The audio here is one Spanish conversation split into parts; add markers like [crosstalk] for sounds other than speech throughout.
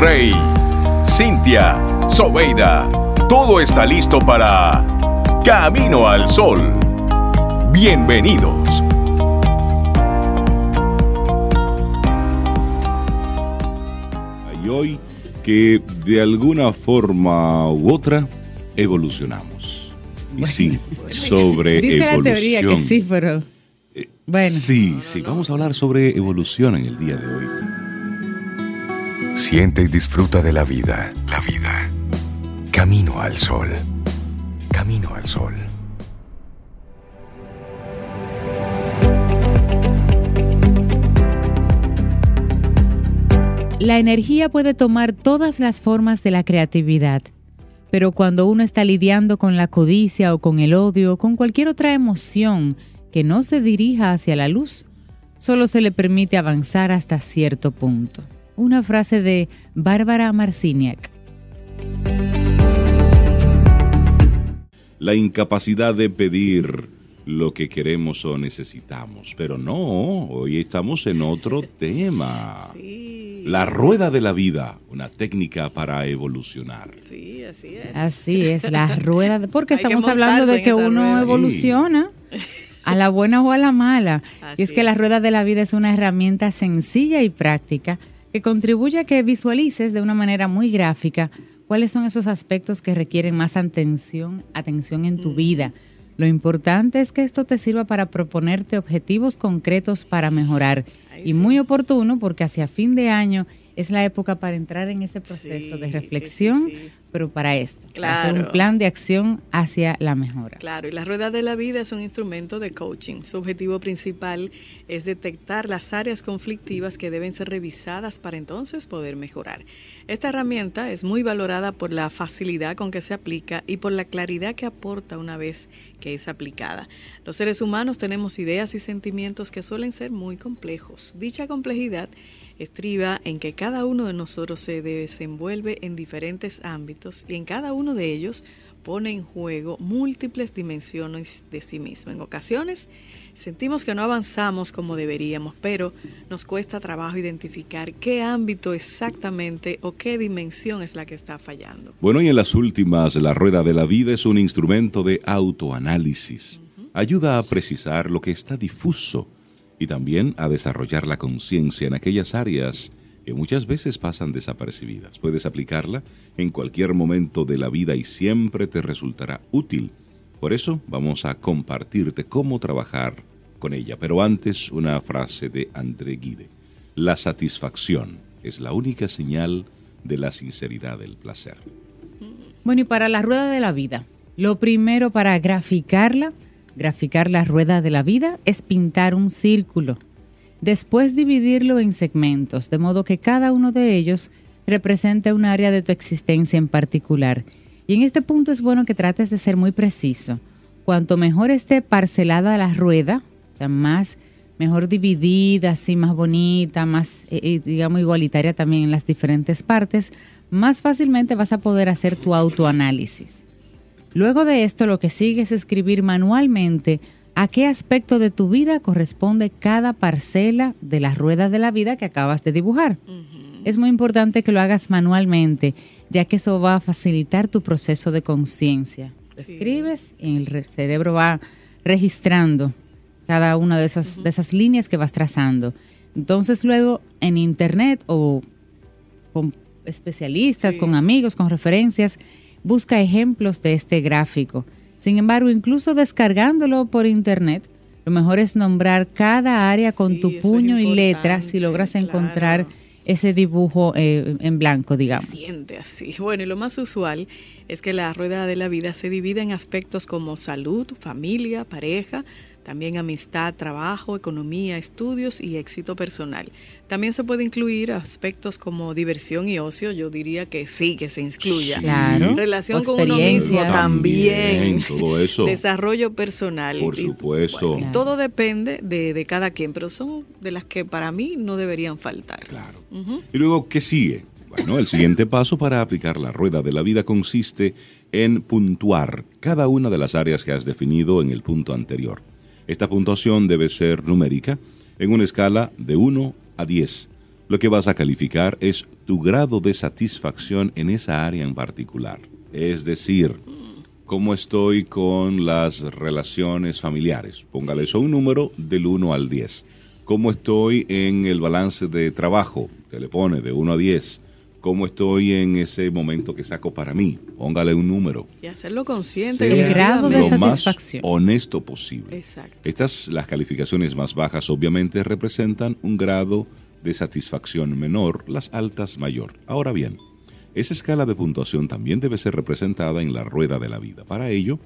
Rey, Cintia, Sobeida, todo está listo para Camino al Sol. Bienvenidos. Y hoy que de alguna forma u otra evolucionamos. Y sí, [laughs] sobre Dice evolución. la teoría que sí, pero bueno. Sí, sí, vamos a hablar sobre evolución en el día de hoy. Siente y disfruta de la vida. La vida. Camino al Sol. Camino al Sol. La energía puede tomar todas las formas de la creatividad, pero cuando uno está lidiando con la codicia o con el odio o con cualquier otra emoción que no se dirija hacia la luz, solo se le permite avanzar hasta cierto punto. Una frase de Bárbara Marciniak. La incapacidad de pedir lo que queremos o necesitamos. Pero no, hoy estamos en otro [laughs] tema. La rueda de la vida, una técnica para evolucionar. Sí, así es. Así es, la rueda, de- porque [laughs] Hay estamos hablando de que uno rueda. evoluciona a la buena o a la mala. y es que la rueda de la vida es una herramienta sencilla y práctica que contribuye a que visualices de una manera muy gráfica cuáles son esos aspectos que requieren más atención, atención en tu vida. Lo importante es que esto te sirva para proponerte objetivos concretos para mejorar. y muy oportuno porque hacia fin de año es la época para entrar en ese proceso de reflexión, pero para esto, para hacer un Claro. plan de acción hacia la mejora. Claro, y la rueda de la vida es un instrumento de coaching. Su objetivo principal es detectar las áreas conflictivas que deben ser revisadas para entonces poder mejorar. Esta herramienta es muy valorada por la facilidad con que se aplica y por la claridad que aporta una vez que es aplicada. Los seres humanos tenemos ideas y sentimientos que suelen ser muy complejos. Dicha complejidad estriba en que cada uno de nosotros se desenvuelve en diferentes ámbitos y en cada uno de ellos pone en juego múltiples dimensiones de sí mismo. En ocasiones sentimos que no avanzamos como deberíamos, pero nos cuesta trabajo identificar qué ámbito exactamente o qué dimensión es la que está fallando. Bueno, y en las últimas, la rueda de la vida es un instrumento de autoanálisis. Ayuda a precisar lo que está difuso y también a desarrollar la conciencia en aquellas áreas que muchas veces pasan desapercibidas. Puedes aplicarla en cualquier momento de la vida y siempre te resultará útil. Por eso vamos a compartirte cómo trabajar con ella. Pero antes una frase de André Guide. La satisfacción es la única señal de la sinceridad del placer. Bueno, y para la rueda de la vida, lo primero para graficarla, graficar la rueda de la vida, es pintar un círculo. Después dividirlo en segmentos, de modo que cada uno de ellos represente un área de tu existencia en particular. Y en este punto es bueno que trates de ser muy preciso. Cuanto mejor esté parcelada la rueda, más mejor dividida, así más bonita, más, eh, eh, digamos, igualitaria también en las diferentes partes, más fácilmente vas a poder hacer tu autoanálisis. Luego de esto, lo que sigue es escribir manualmente a qué aspecto de tu vida corresponde cada parcela de la rueda de la vida que acabas de dibujar. Es muy importante que lo hagas manualmente, ya que eso va a facilitar tu proceso de conciencia. Escribes y el re- cerebro va registrando cada una de esas, de esas líneas que vas trazando. Entonces luego en internet o con especialistas, con amigos, con referencias, busca ejemplos de este gráfico. Sin embargo, incluso descargándolo por internet, lo mejor es nombrar cada área con tu puño y letra si logras encontrar ese dibujo eh, en blanco, digamos. siente así. Bueno, y lo más usual es que la rueda de la vida se divide en aspectos como salud, familia, pareja, también amistad, trabajo, economía, estudios y éxito personal. También se puede incluir aspectos como diversión y ocio, yo diría que sí, que se incluya. Claro. Relación con uno mismo también. También, todo eso. Desarrollo personal. Por Y- supuesto. y todo depende de, de cada quien, pero son de las que para mí no deberían faltar. Claro. ¿Y luego qué sigue? Bueno, el siguiente paso para aplicar la rueda de la vida consiste en puntuar cada una de las áreas que has definido en el punto anterior. Esta puntuación debe ser numérica en una escala de 1 a 10. lo que vas a calificar es tu grado de satisfacción en esa área en particular. Es decir, cómo estoy con las relaciones familiares. Póngale eso un número del 1 al 10. Cómo estoy en el balance de trabajo, que le pone de 1 a 10 cómo estoy en ese momento que saco para mí. Póngale un número. Y hacerlo consciente. El grado de lo más satisfacción. honesto posible. Exacto. Estas, las calificaciones más bajas, obviamente representan un grado de satisfacción menor, las altas mayor. Ahora bien, esa escala de puntuación también debe ser representada en la rueda de la vida. Para ello,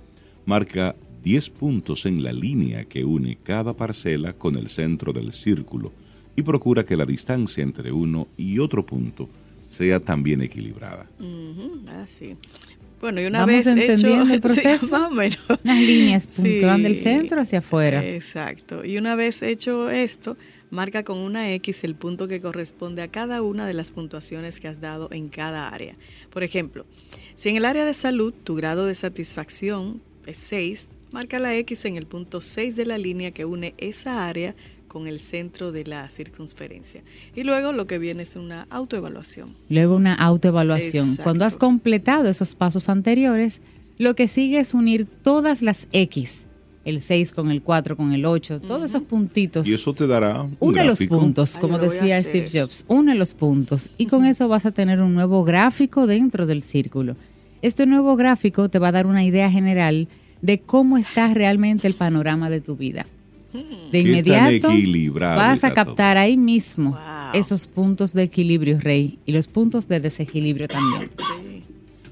marca 10 puntos en la línea que une cada parcela con el centro del círculo y procura que la distancia entre uno y otro punto sea también equilibrada. Ah, sí. Bueno, y una Vamos vez hecho entendiendo el [laughs] sí, proceso. más o menos. Unas líneas que van del Sí. centro hacia afuera. Exacto. Y una vez hecho esto, marca con una X el punto que corresponde a cada una de las puntuaciones que has dado en cada área. Por ejemplo, si en el área de salud tu grado de satisfacción es 6, marca la X en el punto 6 de la línea que une esa área con el centro de la circunferencia. Y luego lo que viene es una autoevaluación. Luego una autoevaluación. Exacto. Cuando has completado esos pasos anteriores, lo que sigue es unir todas las X, el 6 con el 4 con el 8, todos esos puntitos. Y eso te dará un Une los puntos, Ay, como decía Steve eso. Jobs, une los puntos y con eso vas a tener un nuevo gráfico dentro del círculo. Este nuevo gráfico te va a dar una idea general de cómo está realmente el panorama de tu vida. De ¿Qué tan inmediato vas a captar ahí mismo Wow. esos puntos de equilibrio, Rey, y los puntos de desequilibrio también.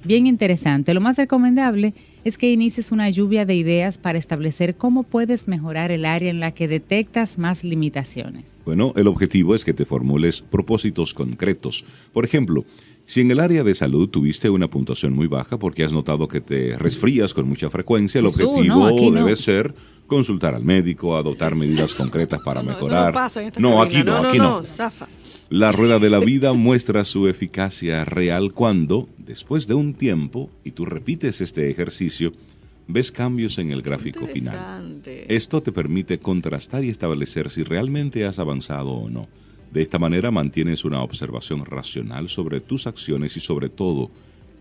Bien interesante. Lo más recomendable es que inicies una lluvia de ideas para establecer cómo puedes mejorar el área en la que detectas más limitaciones. Bueno, el objetivo es que te formules propósitos concretos. Por ejemplo, si en el área de salud tuviste una puntuación muy baja porque has notado que te resfrías con mucha frecuencia, el objetivo no, aquí no. debe ser consultar al médico, adoptar medidas concretas para mejorar. no pasa en esta no, cabina. aquí no, aquí no. zafa. La rueda de la vida muestra su eficacia real cuando, después de un tiempo, y tú repites este ejercicio, ves cambios en el gráfico final. Esto te permite contrastar y establecer si realmente has avanzado o no. De esta manera mantienes una observación racional sobre tus acciones y sobre todo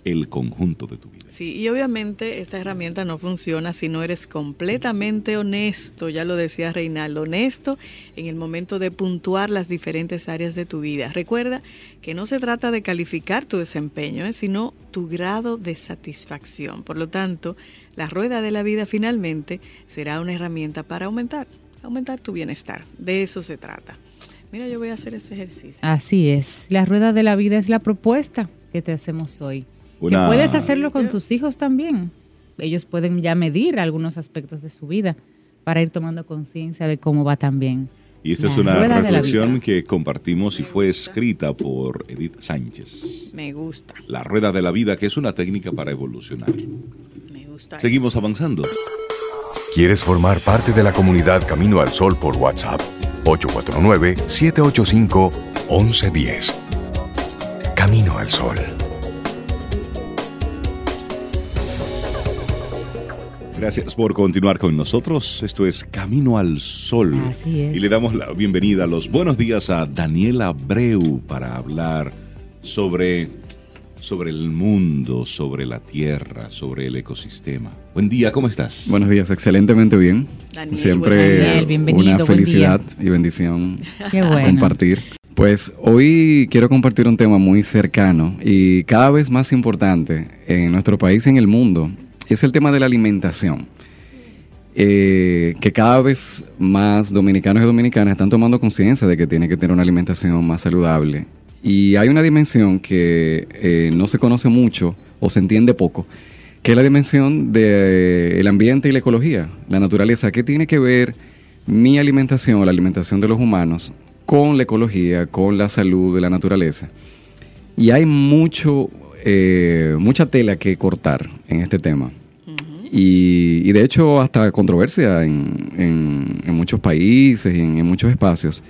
el conjunto de tu vida. Sí, y obviamente esta herramienta no funciona si no eres completamente honesto, ya lo decía Reinaldo, honesto en el momento de puntuar las diferentes áreas de tu vida. Recuerda que no se trata de calificar tu desempeño, ¿eh? sino tu grado de satisfacción. Por lo tanto, la rueda de la vida finalmente será una herramienta para aumentar, aumentar tu bienestar. De eso se trata. Mira, yo voy a hacer ese ejercicio. Así es. La rueda de la vida es la propuesta que te hacemos hoy. Una- Que puedes hacerlo con tus hijos también. Ellos pueden ya medir algunos aspectos de su vida para ir tomando conciencia de cómo va también. Y esta es una reflexión que compartimos y Me fue gusta. escrita por Edith Sánchez. Me gusta, La rueda de la vida, que es una técnica para evolucionar. me gusta. Seguimos eso. avanzando. ¿Quieres formar parte de la comunidad Camino al Sol por WhatsApp? 849-785-1110. Camino al Sol. Gracias por continuar con nosotros. Esto es Camino al Sol. Así es. Y le damos la bienvenida, los buenos días a Daniela Breu para hablar sobre, sobre el mundo, sobre la tierra, sobre el ecosistema. Buen día, ¿cómo estás? Buenos días, excelentemente bien. Daniel, Siempre. Daniel, una buen felicidad y bendición Qué bueno. compartir. Pues hoy quiero compartir un tema muy cercano y cada vez más importante en nuestro país y en el mundo. Es el tema de la alimentación. Eh, que cada vez más dominicanos y dominicanas están tomando conciencia de que tienen que tener una alimentación más saludable. Y hay una dimensión que eh, no se conoce mucho o se entiende poco, que es la dimensión del ambiente y la ecología, la naturaleza. ¿Qué tiene que ver mi alimentación o la alimentación de los humanos con la ecología, con la salud de la naturaleza? Y hay mucho, eh, mucha tela que cortar en este tema. Y, de hecho hasta controversia en, muchos países en, muchos espacios.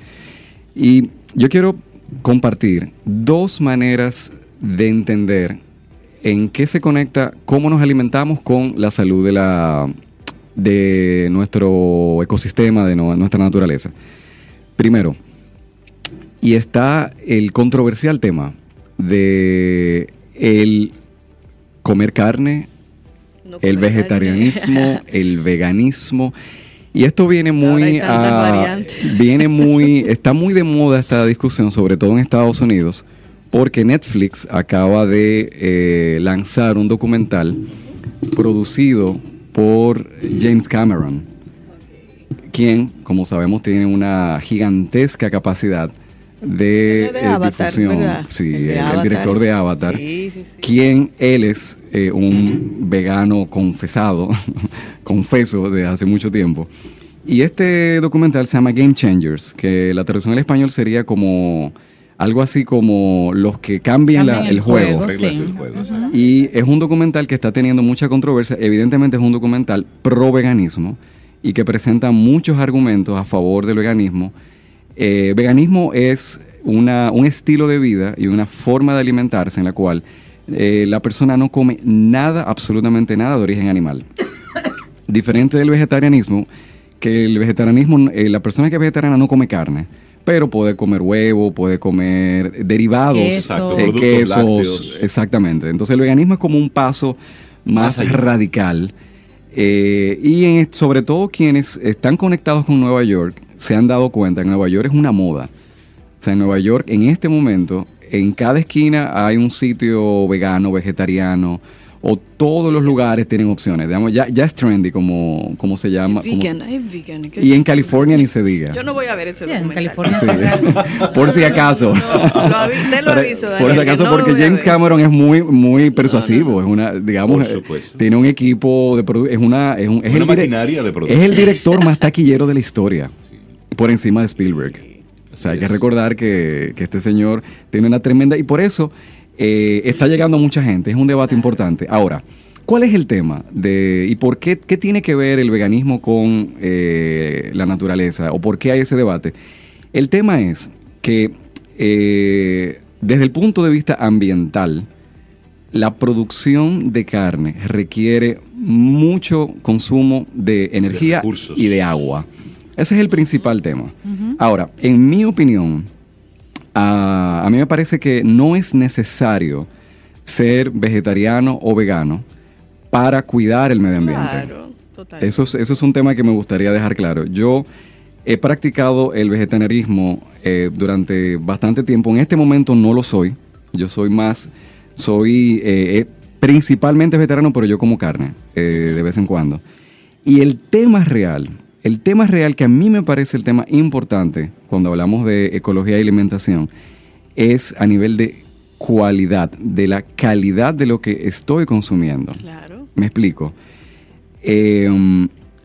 Y yo quiero compartir dos maneras de entender en qué se conecta cómo nos alimentamos con la salud de, la, de nuestro ecosistema, de nuestra naturaleza. Primero, Y está el controversial tema de el comer carne, No el vegetarianismo, carne. [laughs] el veganismo. Y esto viene muy a- [laughs] viene muy [laughs] está muy de moda esta discusión, sobre todo en Estados Unidos, porque Netflix acaba de eh, lanzar un documental producido por James Cameron, quien, como sabemos, tiene una gigantesca capacidad de, El de eh, Avatar, difusión. ¿verdad? Sí, El el, de el Avatar. director de Avatar Sí, sí, sí. quien él es eh, un vegano confesado, [laughs] confeso de hace mucho tiempo. Y este documental se llama Game Changers, que la traducción al español sería como algo así como los que cambian, la- el el juego. sí. Y es un documental que está teniendo mucha controversia. Evidentemente es un documental pro veganismo y que presenta muchos argumentos a favor del veganismo. Eh, veganismo es una, un estilo de vida y una forma de alimentarse en la cual eh, la persona no come nada, absolutamente nada de origen animal. [coughs] Diferente del vegetarianismo, que el vegetarianismo, eh, la persona que es vegetariana no come carne, pero puede comer huevo, puede comer derivados, Queso. Exacto, eh, productos quesos, lácteos. exactamente. Entonces el veganismo es como un paso más, Más allá. radical. Eh, y sobre todo quienes están conectados con Nueva York se han dado cuenta que Nueva York es una moda. O sea, en Nueva York en este momento, en cada esquina hay un sitio vegano, vegetariano, o todos los lugares tienen opciones. Digamos, ya, ya es trendy como, como se llama. como- Vegan, es vegan. ¿qué- y en California ni se diga. Yo no voy a ver ese Sí, en. California Sí. [laughs] Por si acaso. No, te lo aviso, Por Daniel, si que acaso, porque James. Cameron es muy, muy persuasivo. Es una, digamos, Por eh, supuesto. tiene un equipo de es una, es, un, es Una maquinaria de producción. Es el director más taquillero de la historia, [laughs] Sí. por encima de Spielberg. O sea, hay que recordar que, que este señor tiene una tremenda y por eso eh, está llegando mucha gente. Es un debate importante. Ahora, ¿cuál es el tema de y por qué qué tiene que ver el veganismo con eh, la naturaleza o por qué hay ese debate? El tema es que eh, desde el punto de vista ambiental, la producción de carne requiere mucho consumo de energía y de agua. Ese es el principal tema. Ahora, en mi opinión, a, a mí me parece que no es necesario ser vegetariano o vegano para cuidar el medio ambiente. Claro, total. Eso es, eso es un tema que me gustaría dejar claro. Yo he practicado el vegetarianismo eh, durante bastante tiempo. En este momento no lo soy. Yo soy más, soy eh, eh, principalmente vegetariano, pero yo como carne eh, de vez en cuando. Y el tema real, el tema real que a mí me parece el tema importante cuando hablamos de ecología y alimentación, es a nivel de cualidad, de la calidad de lo que estoy consumiendo. Claro. Me explico. Eh,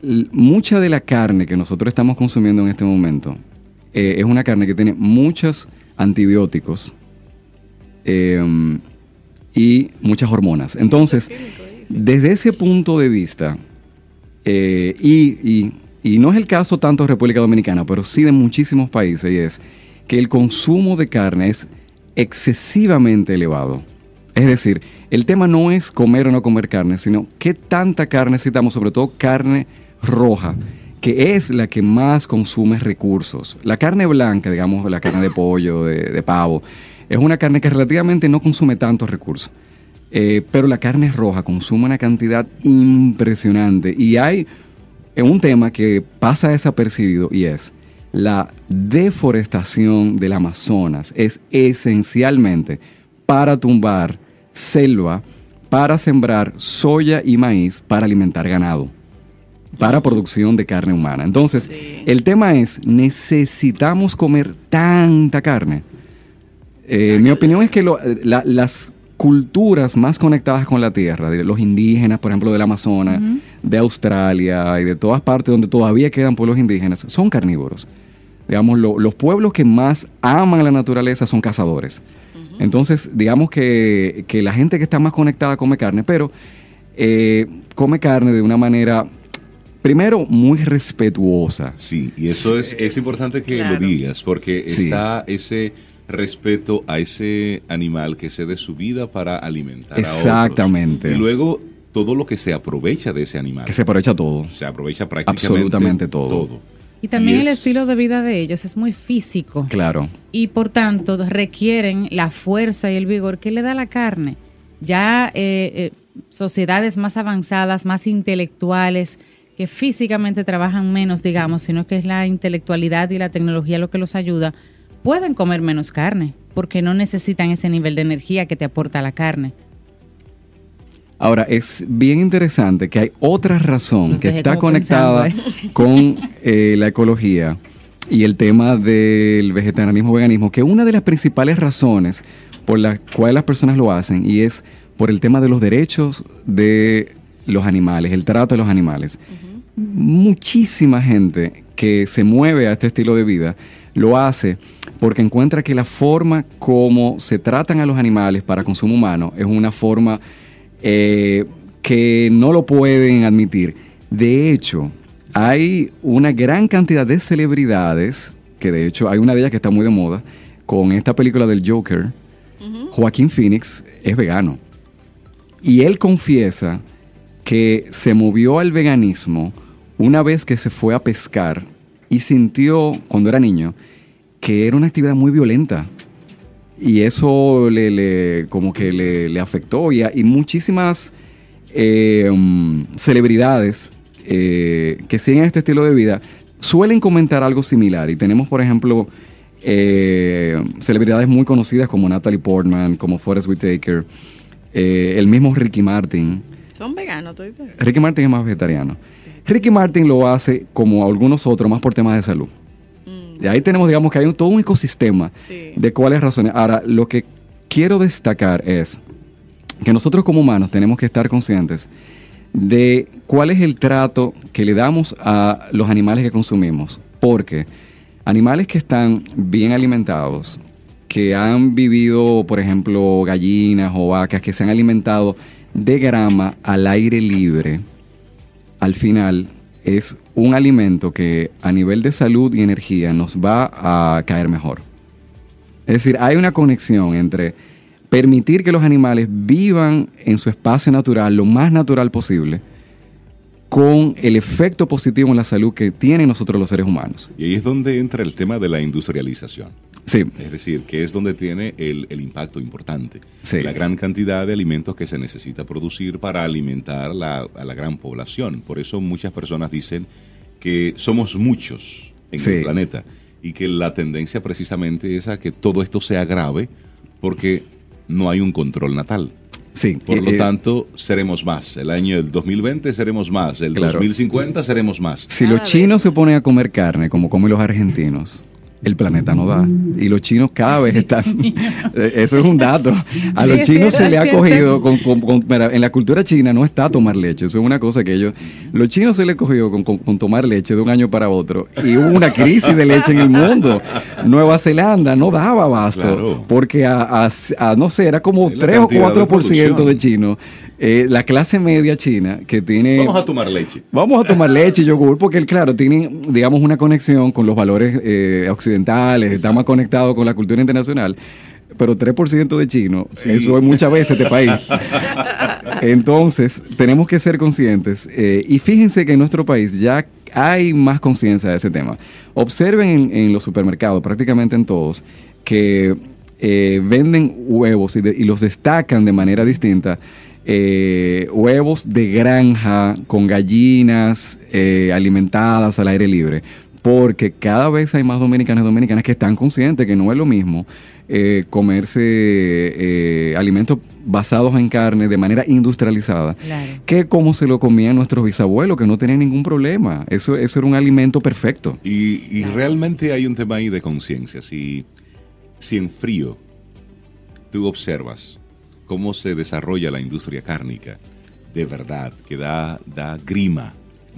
l- mucha de la carne que nosotros estamos consumiendo en este momento eh, es una carne que tiene muchos antibióticos eh, y muchas hormonas. Entonces, desde ese punto de vista, eh, y, y- y no es el caso tanto de República Dominicana, pero sí de muchísimos países, y es que el consumo de carne es excesivamente elevado. Es decir, el tema no es comer o no comer carne, sino qué tanta carne necesitamos, sobre todo carne roja, que es la que más consume recursos. La carne blanca, digamos, la carne de pollo, de, de pavo, es una carne que relativamente no consume tantos recursos. Eh, pero la carne roja consume una cantidad impresionante. Y hay eh, un tema que pasa desapercibido y es la deforestación del Amazonas. Es esencialmente para tumbar selva, para sembrar soya y maíz, para alimentar ganado, para producción de carne humana. Entonces, Sí. el tema es, ¿necesitamos comer tanta carne? Eh, mi opinión es que lo- la- las culturas más conectadas con la tierra, de los indígenas, por ejemplo, del Amazonas, de Australia y de todas partes donde todavía quedan pueblos indígenas, son carnívoros. Digamos, lo- los pueblos que más aman la naturaleza son cazadores. Entonces, digamos que, que la gente que está más conectada come carne, pero eh, come carne de una manera, primero, muy respetuosa. Sí, y eso es, es importante que Claro. lo digas, porque Sí. está ese respeto a ese animal que se dé su vida para alimentar a Exactamente. otros. Y luego todo lo que se aprovecha de ese animal. Que se aprovecha todo. se aprovecha prácticamente Absolutamente todo. todo. Y también Y el es- estilo de vida de ellos es muy físico. Claro. y por tanto requieren la fuerza y el vigor que le da la carne. Ya eh, eh, sociedades más avanzadas, más intelectuales, que físicamente trabajan menos, digamos, sino que es la intelectualidad y la tecnología lo que los ayuda, pueden comer menos carne, porque no necesitan ese nivel de energía que te aporta la carne. Ahora, es bien interesante que hay otra razón Nos que está conectada pensando, [laughs] con eh, la ecología y el tema del vegetarianismo veganismo, que una de las principales razones por las cuales las personas lo hacen y es por el tema de los derechos de los animales, el trato de los animales. Muchísima gente que se mueve a este estilo de vida lo hace porque encuentra que la forma como se tratan a los animales para consumo humano es una forma eh, que no lo pueden admitir. De hecho, hay una gran cantidad de celebridades, que de hecho hay una de ellas que está muy de moda, con esta película del Joker, Joaquín Phoenix es vegano. Y él confiesa que se movió al veganismo una vez que se fue a pescar y sintió, cuando era niño, que era una actividad muy violenta. Y eso le, le- como que le, le afectó. Y, muchísimas eh, mm, celebridades eh, que siguen este estilo de vida suelen comentar algo similar. Y tenemos, por ejemplo, eh, celebridades muy conocidas como Natalie Portman, como Forrest Whitaker, el mismo Ricky Martin. Son veganos. Ricky Martin es más vegetariano. Ricky Martin lo hace como algunos otros, más por temas de salud. Y ahí tenemos, digamos, que hay un- todo un ecosistema Sí. de cuáles razones. Ahora, lo que quiero destacar es que nosotros como humanos tenemos que estar conscientes de cuál es el trato que le damos a los animales que consumimos. Porque animales que están bien alimentados, que han vivido, por ejemplo, gallinas o vacas, que se han alimentado de grama al aire libre, al final es un alimento que a nivel de salud y energía nos va a caer mejor. Es decir, hay una conexión entre permitir que los animales vivan en su espacio natural lo más natural posible con el efecto positivo en la salud que tienen nosotros los seres humanos. Y ahí es donde entra el tema de la industrialización. Sí, Es decir, que es donde tiene el, el impacto importante. Sí. La gran cantidad de alimentos que se necesita producir para alimentar la- a la gran población. Por eso muchas personas dicen que somos muchos en Sí. el planeta y que la tendencia precisamente es a que todo esto sea grave porque no hay un control natal. sí. Por Eh, lo eh, tanto, seremos más. El año del 2020 seremos más. El Claro. 2050 seremos más. Si los chinos se ponen a comer carne como comen los argentinos, el planeta no da. Y los chinos cada vez están... [laughs] Eh, Eso es un dato. A Sí, los chinos cierto, se le ha cogido... Con, con- con- mira, en la cultura china no está tomar leche. Eso es una cosa que ellos... Los chinos se le ha cogido con, con- con tomar leche de un año para otro. Y hubo una crisis de leche en el mundo. Nueva Zelanda no daba abasto. Claro. Porque a, a- a, no sé, era como Es la 3 o cantidad de 4% de, producción. chinos. Eh, la clase media china que tiene... Vamos a tomar leche. Vamos a tomar leche y yogur porque, claro, tienen, digamos, una conexión con los valores eh, occidentales, está más conectado con la cultura internacional. Pero 3% de chino, Sí. eso es muchas veces este país. [laughs] Entonces, tenemos que ser conscientes. eh, y fíjense que en nuestro país ya hay más conciencia de ese tema. Observen en, en los supermercados, prácticamente en todos, que eh, venden huevos y, de- y los destacan de manera distinta. Eh, huevos de granja con gallinas eh, alimentadas al aire libre. Porque cada vez hay más dominicanos y dominicanas que están conscientes que no es lo mismo eh, comerse eh, alimentos basados en carne de manera industrializada Claro. que como se lo comían nuestros bisabuelos, que no tenían ningún problema. Eso, eso era un alimento perfecto. Y, y realmente hay un tema ahí de conciencia. Si, si en frío tú observas cómo se desarrolla la industria cárnica, de verdad, que da, da grima,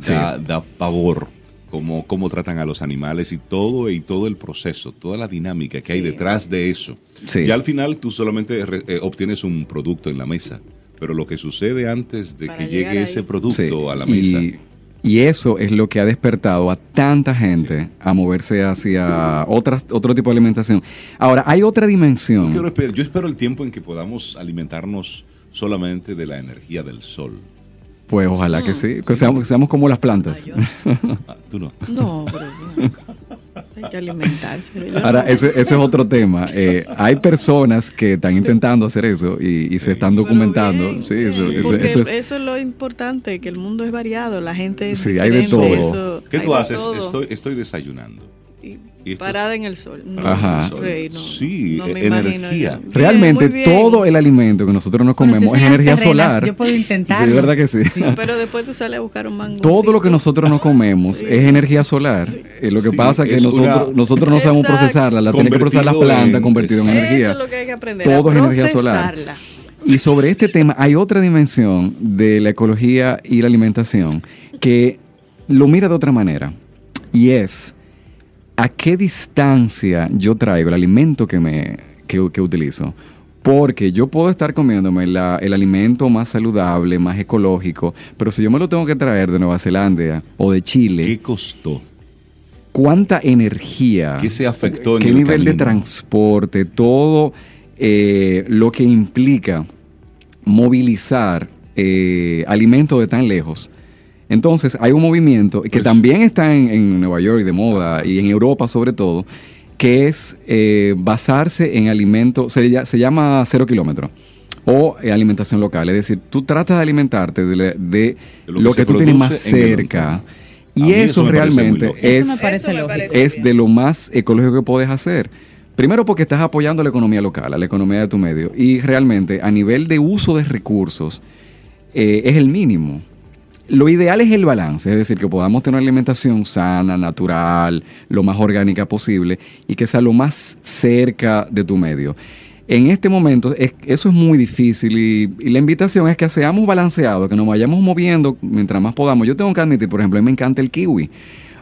da, Sí. da pavor, cómo, cómo tratan a los animales y todo, y todo el proceso, toda la dinámica que hay detrás de eso. Sí. Ya al final tú solamente re- eh, obtienes un producto en la mesa, pero lo que sucede antes de Para que llegue ahí. ese producto Sí, a la mesa. Y, y eso es lo que ha despertado a tanta gente a moverse hacia otras, otro tipo de alimentación. Ahora, hay otra Yo, dimensión. quiero esper- yo espero el tiempo en que podamos alimentarnos solamente de la energía del sol. Pues ojalá que sí, que seamos, seamos como las plantas. Ah, [laughs] tú no. No, pero no. Hay que alimentarse. Yo Ahora, ese, ese es otro tema. Eh, hay personas que están intentando hacer eso y, y se están documentando. bien, sí, eso, eso- eso es. eso es lo importante, que el mundo es variado, la gente es Sí, hay de todo. eso- ¿Qué hay tú haces? todo. Estoy, estoy desayunando. Y parada en el sol. No, Ajá. Rey, no, Sí, no me e- imagino energía. Bien, Realmente bien. todo el alimento que nosotros nos Bueno, si comemos es energía terrenas, solar. Yo puedo intentarlo. Sí, verdad que sí. [laughs] Pero después tú sales a buscar un mango. Todo lo que nosotros nos comemos [laughs] es energía solar. Eh, lo que Sí, pasa es que nosotros, una- nosotros no sabemos Exacto. procesarla, la tienen que procesar las Convertido plantas, en- convertido en energía. Eso es lo que hay que aprender. Todo a es energía solar. Y sobre este tema hay otra dimensión de la ecología y la alimentación que lo mira de otra manera. Y es a qué distancia yo traigo el alimento que, me, que, que utilizo. Porque yo puedo estar comiéndome la- el alimento más saludable, más ecológico, pero si yo me lo tengo que traer de Nueva Zelanda o de Chile, ¿Qué costó? cuánta energía, ¿Qué se afectó en qué el nivel de transporte, todo eh, lo que implica movilizar eh, alimentos de tan lejos. Entonces hay un movimiento que Pues- también está en, en Nueva York de moda y en Europa sobre todo, que es eh, basarse en alimentos, se, lla- se llama cero kilómetro o eh, alimentación local. Es decir, tú tratas de alimentarte de, la- de De lo, lo que tú tienes más cerca. Y eso realmente es, Eso me parece Eso me lógico. parece es de lo más ecológico que puedes hacer. Primero porque estás apoyando la economía local, a la economía de tu medio. Y realmente a nivel de uso de recursos eh, es el mínimo. Lo ideal es el balance, es decir, que podamos tener una alimentación sana, natural, lo más orgánica posible y que sea lo más cerca de tu medio. En este momento es- eso es muy difícil y, y la invitación es que seamos balanceados, que nos vayamos moviendo mientras más podamos. Yo tengo que admitir, por ejemplo, a mí me encanta el kiwi,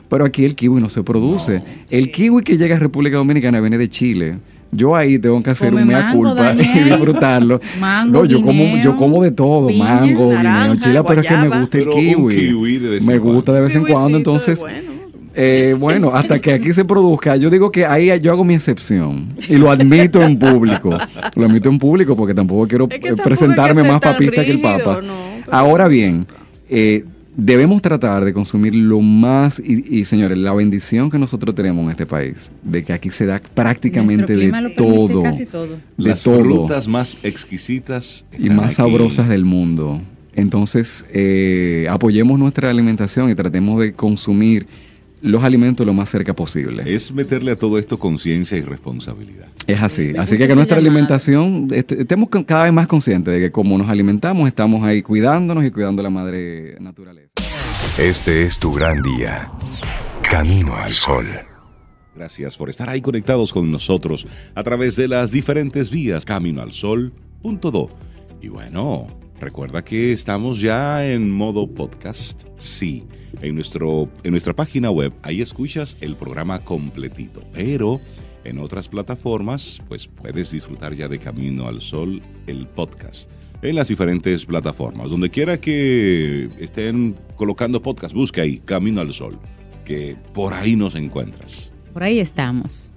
pero aquí el kiwi no se produce. el kiwi que llega a República Dominicana viene de Chile. Yo ahí tengo que hacer Come un mea culpa [laughs] y disfrutarlo. Mango, no, yo como, yo como de todo, piña, mango, naranja, guineo, chile, pero es que me gusta el kiwi. kiwi de vez en me gusta de vez en cuando, entonces es bueno. eh, bueno, hasta que aquí se produzca, yo digo que ahí yo hago mi excepción y lo admito en público. Lo admito en público porque tampoco quiero Es que eh, tampoco presentarme más papista que el Papa. no, Ahora bien, eh, debemos tratar de consumir lo más, y, y, señores, la bendición que nosotros tenemos en este país, de que aquí se da prácticamente de todo, casi todo. de Las todo frutas más exquisitas y más aquí. sabrosas del mundo. Entonces, eh, apoyemos nuestra alimentación y tratemos de consumir los alimentos lo más cerca posible. Es meterle a todo esto conciencia y responsabilidad. Es así. Me Así que que nuestra alimentación, est- estemos cada vez más conscientes de que como nos alimentamos, estamos ahí cuidándonos y cuidando la madre naturaleza. Este es tu gran día. Camino al sol. Gracias por estar ahí conectados con nosotros a través de las diferentes vías caminoalsol.do. Y bueno, recuerda que estamos ya en modo podcast. Sí, en, nuestro, en nuestra página web, ahí escuchas el programa completito. Pero en otras plataformas, pues puedes disfrutar ya de Camino al Sol, el podcast. En las diferentes plataformas. Donde quiera que estén colocando podcast, busca ahí Camino al Sol. Que por ahí nos encuentras. Por ahí estamos.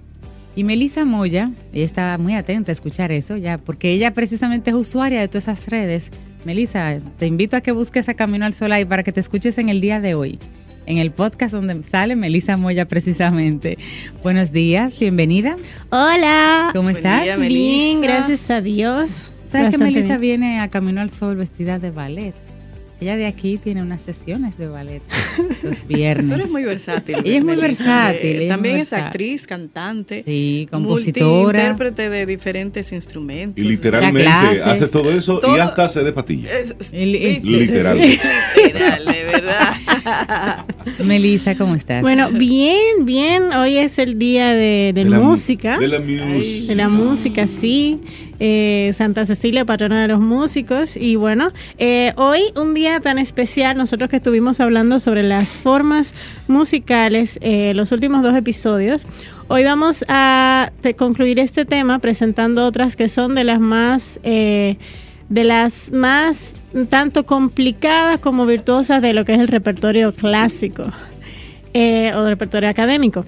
Y Melissa Moya, ella estaba muy atenta a escuchar eso ya, porque ella precisamente es usuaria de todas esas redes. Melissa, te invito a que busques a Camino al Sol ahí para que te escuches en el día de hoy, en el podcast donde sale Melissa Moya precisamente. Buenos días, bienvenida. Hola. ¿Cómo Buen estás? día, Bien, gracias a Dios. ¿Sabes que Melissa bien. viene a Camino al Sol vestida de ballet? Ella de aquí tiene unas sesiones de ballet [laughs] los viernes. Tú eres muy versátil. Ella es muy versátil, Eh, es También muy es versátil. actriz, cantante. Sí, compositora. Multiintérprete de diferentes instrumentos. Y literalmente clases. hace todo eso y Todo- hasta se de patilla. Es- es- El- el- Literal. Sí, [laughs] literal, de verdad. [laughs] Melissa, ¿cómo estás? Bueno, bien, bien. Hoy es el día de, de De la- música. De la música. De la música, sí. Eh, Santa Cecilia, patrona de los músicos. Y bueno, eh, hoy un día tan especial, nosotros que estuvimos hablando sobre las formas musicales, eh, los últimos dos episodios. Hoy vamos a concluir este tema presentando otras que son de las más, eh, de las más tanto complicadas como virtuosas de lo que es el repertorio clásico o del repertorio académico.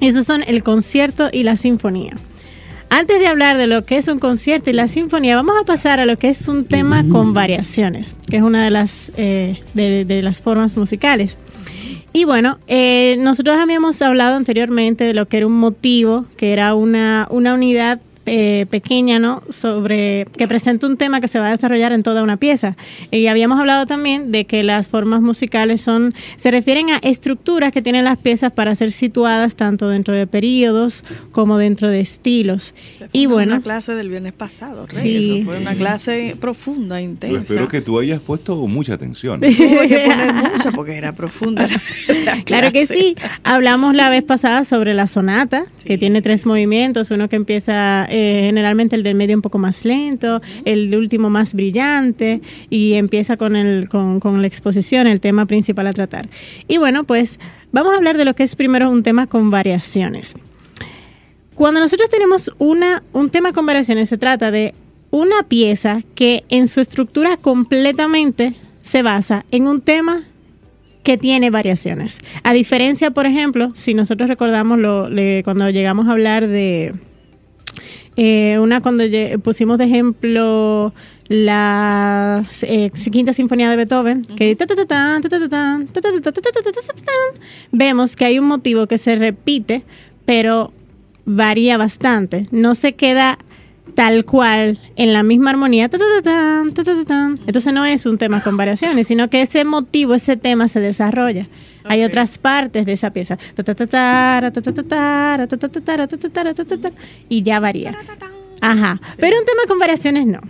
Esos son el concierto y la sinfonía. Antes de hablar de lo que es un concierto y la sinfonía, vamos a pasar a lo que es un tema con variaciones, que es una de las, eh, de, las formas musicales. Y bueno, eh, nosotros habíamos hablado anteriormente de lo que era un motivo, que era una, una unidad eh, pequeña, ¿no? Sobre que presenta un tema que se va a desarrollar en toda una pieza. Y habíamos hablado también de que las formas musicales son se refieren a estructuras que tienen las piezas para ser situadas tanto dentro de periodos como dentro de estilos. y bueno, una clase del viernes pasado, sí. fue una clase profunda, intensa. espero que tú hayas puesto mucha atención. Tuve que poner mucha porque era profunda. [laughs] claro que sí. Hablamos la vez pasada sobre la sonata, que tiene tres movimientos, uno que empieza eh, generalmente el del medio un poco más lento, el último más brillante y empieza con, el, con, con la exposición, el tema principal a tratar. Y bueno, pues vamos a hablar de lo que es primero un tema con variaciones. Cuando nosotros tenemos una, un tema con variaciones, se trata de una pieza que en su estructura completamente se basa en un tema que tiene variaciones. A diferencia, por ejemplo, si nosotros recordamos lo, cuando llegamos a hablar de, eh, una cuando pusimos de ejemplo la quinta sinfonía de Beethoven, que vemos que hay un motivo que se repite, pero varía bastante. No se queda tal cual en la misma armonía. Entonces no es un tema con variaciones, sino que ese motivo, ese tema se desarrolla. Hay otras partes de esa pieza. Y ya varía. Ajá. Pero un tema con variaciones no.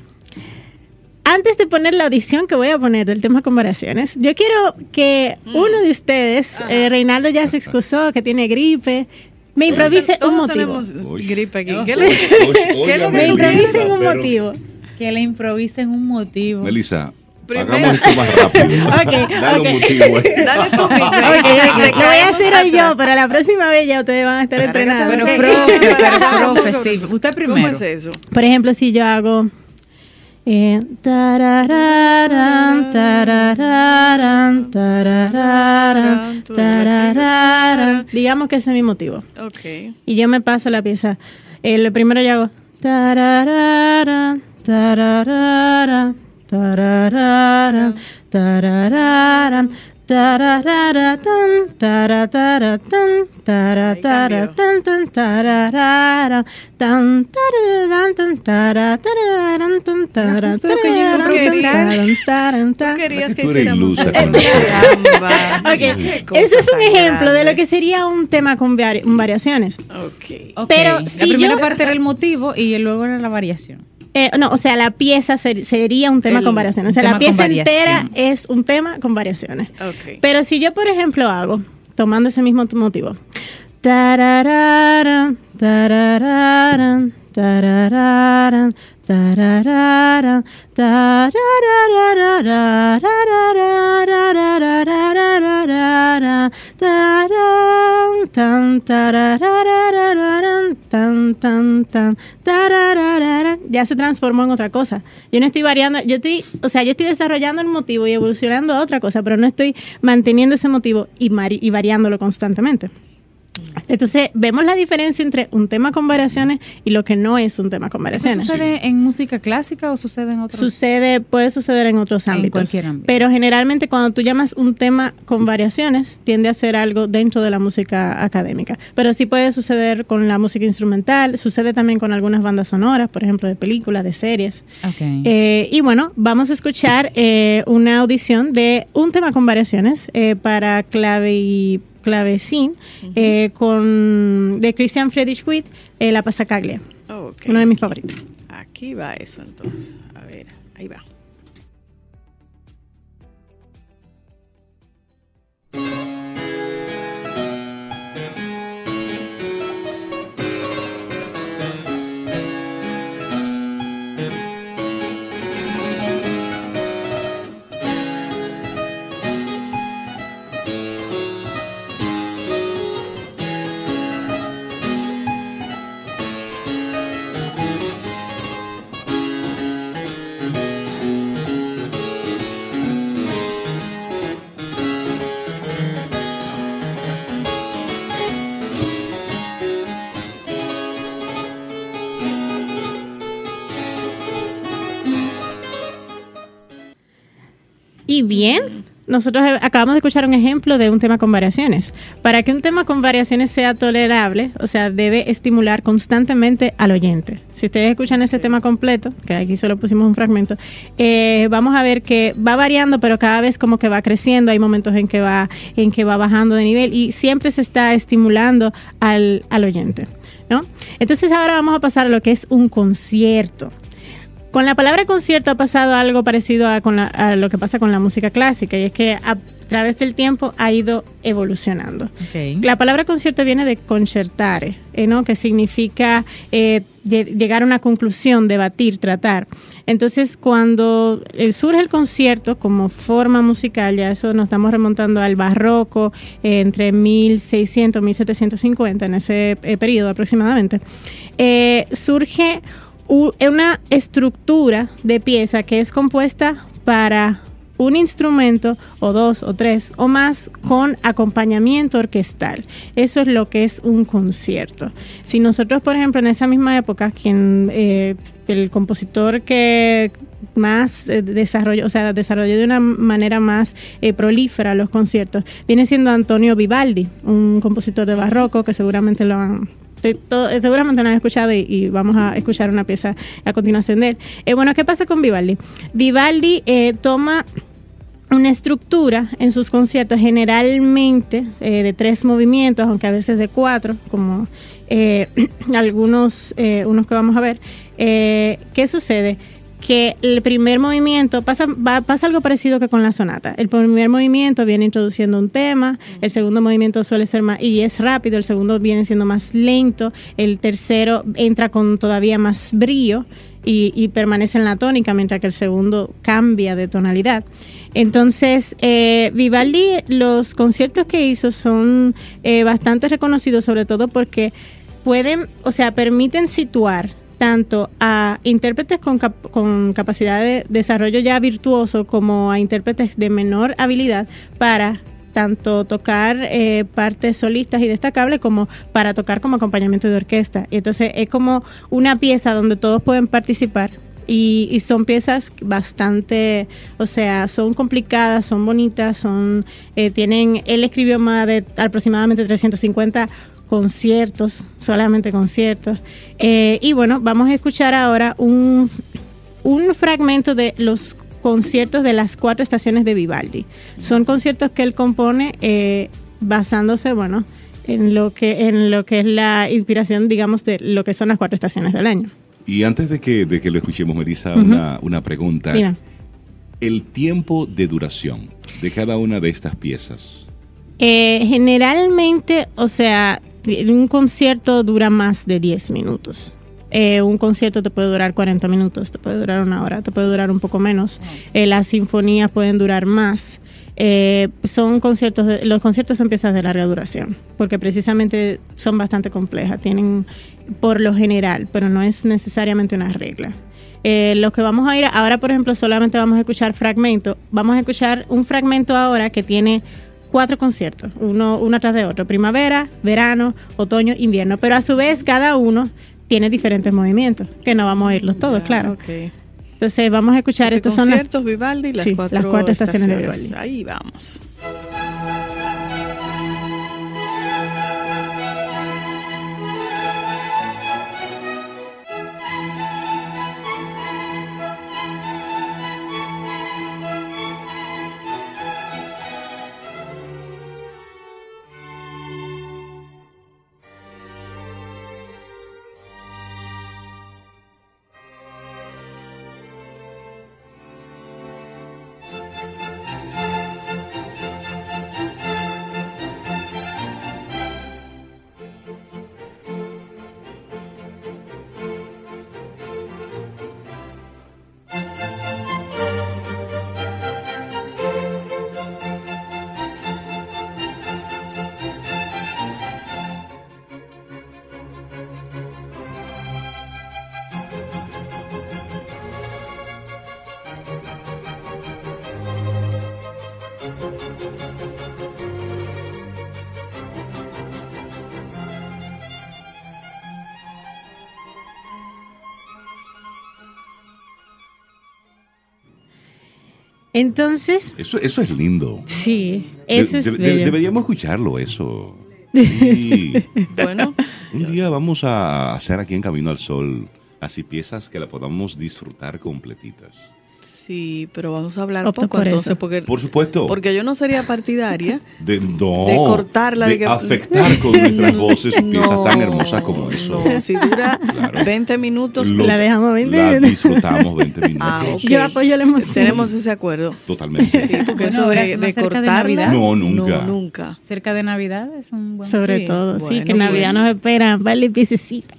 Antes de poner la audición que voy a poner del tema con variaciones, yo quiero que uno de ustedes, Reinaldo ya se excusó, que tiene gripe, me improvise un motivo. gripe aquí. ¿Qué le, me improvisen un motivo. Que le improvisen un motivo. Melissa, Hagamos esto más rápido. [laughs] okay, Dale un motivo. Dale tú mismo. [laughs] Lo voy a hacer hoy yo, pero la próxima vez ya ustedes van a estar entrenados. Pero profe, pero profe, sí. Usted primero. ¿Cómo es eso? Por ejemplo, si yo hago... Eh, tarararán, tarararán, tarararán. Digamos que ese es mi motivo. Okay. Y yo me paso la pieza. El primero yo hago tarararán, tarararán, Tarararatan, tarataratan, tarataratan, tan, tararara, tan, tararán, tan, tarararán, tan, querías que hiciéramos [laughs] Okay, eso es un ejemplo de lo que sería un tema con variaciones. Okay. Pero la primera parte era el motivo y luego era la variación. Eh, no, o sea, la pieza sería un tema con variaciones. O sea, la pieza entera es un tema con variaciones. Pero si yo, por ejemplo, hago, tomando ese mismo motivo, tararara, tararara, tararara, tararara, ya se transformó en otra cosa. Yo no estoy variando, yo estoy, o sea, yo estoy desarrollando el motivo y evolucionando a otra cosa, pero no estoy manteniendo ese motivo y, y variándolo constantemente. Entonces, vemos la diferencia entre un tema con variaciones y lo que no es un tema con variaciones. ¿Sucede en música clásica o sucede en otros? Sucede, puede suceder en otros ámbitos. En cualquier ámbito. Pero generalmente cuando tú llamas un tema con variaciones, tiende a ser algo dentro de la música académica. Pero sí puede suceder con la música instrumental, sucede también con algunas bandas sonoras, por ejemplo, de películas, de series. Okay. Eh, y bueno, vamos a escuchar eh, una audición de un tema con variaciones eh, para clave y clavecín eh, con de Christian Friedrich Witt, eh, La Pasacaglia. Uno de mis favoritos. Aquí va eso entonces. A ver, ahí va. Y bien, nosotros acabamos de escuchar un ejemplo de un tema con variaciones. Para que un tema con variaciones sea tolerable, o sea, debe estimular constantemente al oyente. Si ustedes escuchan ese tema completo, que aquí solo pusimos un fragmento, eh, vamos a ver que va variando, pero cada vez como que va creciendo. Hay momentos en que va, en que va bajando de nivel y siempre se está estimulando al, al oyente. ¿no? Entonces ahora vamos a pasar a lo que es un concierto. Con la palabra concierto ha pasado algo parecido a, lo que pasa con la música clásica y es que a través del tiempo ha ido evolucionando. La palabra concierto viene de concertare, eh, ¿no? que significa eh, llegar a una conclusión, debatir, tratar. Entonces, cuando surge el concierto como forma musical, ya eso nos estamos remontando al barroco, eh, entre 1600 y 1750, en ese periodo aproximadamente, surge una estructura de pieza que es compuesta para un instrumento o dos o tres o más con acompañamiento orquestal. Eso es lo que es un concierto. Si nosotros, por ejemplo, en esa misma época, quien eh, el compositor que más eh, desarrolló, o sea, desarrolló de una manera más eh, prolífera los conciertos, viene siendo Antonio Vivaldi, un compositor de barroco que seguramente lo han eh, seguramente no han escuchado y, vamos a escuchar una pieza a continuación de él. Eh, bueno, ¿qué pasa con Vivaldi? Vivaldi eh, toma una estructura en sus conciertos generalmente de tres movimientos, aunque a veces de cuatro, como [clears throat] algunos unos que vamos a ver. ¿Qué sucede? Que el primer movimiento pasa, pasa algo parecido que con la sonata. El primer movimiento viene introduciendo un tema, el segundo movimiento suele ser más, y es rápido, el segundo viene siendo más lento, el tercero entra con todavía más brillo y, permanece en la tónica, mientras que el segundo cambia de tonalidad. Entonces, eh, Vivaldi, los conciertos que hizo son eh, bastante reconocidos, sobre todo porque pueden, o sea, permiten situar tanto a intérpretes con, con, capacidad de desarrollo ya virtuoso como a intérpretes de menor habilidad para tanto tocar eh, partes solistas y destacables como para tocar como acompañamiento de orquesta. Y entonces es como una pieza donde todos pueden participar y, son piezas bastante, o sea, son complicadas, son bonitas, son, eh, tienen, él escribió más de aproximadamente 350 conciertos, solamente conciertos. Eh, y bueno, vamos a escuchar ahora un, un fragmento de los conciertos de las cuatro estaciones de Vivaldi. Son conciertos que él compone eh, basándose, bueno, en lo que en lo que es la inspiración, digamos, de lo que son las cuatro estaciones del año. Y antes de que, de que lo escuchemos, Melissa, una, una, pregunta. El tiempo de duración de cada una de estas piezas. Eh, generalmente, o sea, un concierto dura más de 10 minutos. Eh, un concierto te puede durar 40 minutos, te puede durar una hora, te puede durar un poco menos. Eh, las sinfonías pueden durar más. Eh, son conciertos, los conciertos son piezas de larga duración, porque precisamente son bastante complejas, tienen por lo general, pero no es necesariamente una regla. lo que vamos a ir, ahora por ejemplo solamente vamos a escuchar fragmentos, vamos a escuchar un fragmento ahora que tiene cuatro conciertos, uno, uno tras de otro, primavera, verano, otoño, invierno, pero a su vez cada uno tiene diferentes movimientos, que no vamos a oírlos todos, claro. Entonces vamos a escuchar estos conciertos Vivaldi, las, cuatro, las cuatro estaciones de Vivaldi. Ahí vamos. Entonces, Eso, eso es lindo. sí, De- eso es de- de- bello. deberíamos escucharlo, eso. [laughs] Sí. Bueno, Un día vamos a hacer aquí en Camino al Sol así piezas que la podamos disfrutar completitas. Sí, pero vamos a hablar Opto poco por entonces, eso. porque, Por supuesto. porque yo no sería partidaria [laughs] de, no, de cortarla, de, de que- afectar con [laughs] nuestras No, voces piezas tan hermosas como no, eso. No, si dura [laughs] Claro. 20 minutos, Lo- La dejamos 20 La disfrutamos 20 minutos. ah, ok. Yo apoyo la emoción. Tenemos ese acuerdo. Totalmente. Sí, porque Bueno, eso de, de cortarla. No, nunca. No, nunca. Cerca de Navidad es un buen... Sobre Sí, todo, sí, bueno, que Navidad pues. nos espera, vale, piececitas.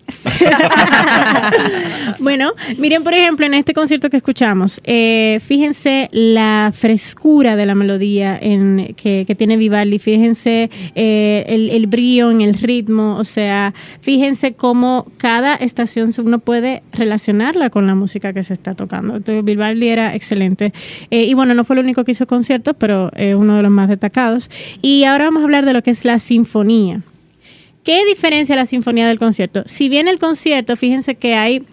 bueno, miren, por ejemplo, en este concierto que escuchamos, eh, fíjense la frescura de la melodía que, tiene Vivaldi, fíjense eh, el, el brillo en el ritmo, o sea, fíjense cómo cada estación uno puede relacionarla con la música que se está tocando. Entonces, Vivaldi era excelente. Eh, y bueno, no fue el único que hizo conciertos, pero uno de los más destacados. Y ahora vamos a hablar de lo que es la sinfonía. ¿Qué diferencia la sinfonía del concierto? Si bien el concierto, fíjense que hay,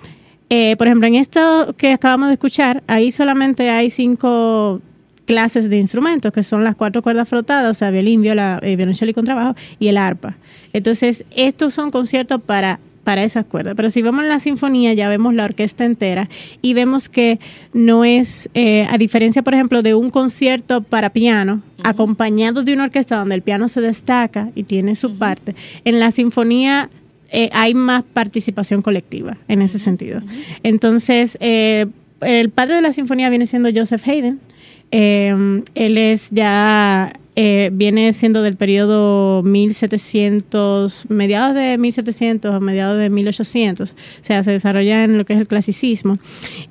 eh, por ejemplo, en esto que acabamos de escuchar, ahí solamente hay cinco clases de instrumentos, que son las cuatro cuerdas frotadas, o sea, violín, viola, eh, violonchelo y contrabajo, y el arpa. Entonces, estos son conciertos para para esas cuerdas. Pero si vemos la sinfonía, ya vemos la orquesta entera y vemos que no es, eh, a diferencia, por ejemplo, de un concierto para piano, acompañado de una orquesta donde el piano se destaca y tiene su parte, en la sinfonía eh, hay más participación colectiva en ese sentido. Entonces, eh, el padre de la sinfonía viene siendo Joseph Haydn. Eh, él es ya, eh, viene siendo del periodo 1700, mediados de 1700 o mediados de 1800. O sea, se desarrolla en lo que es el clasicismo.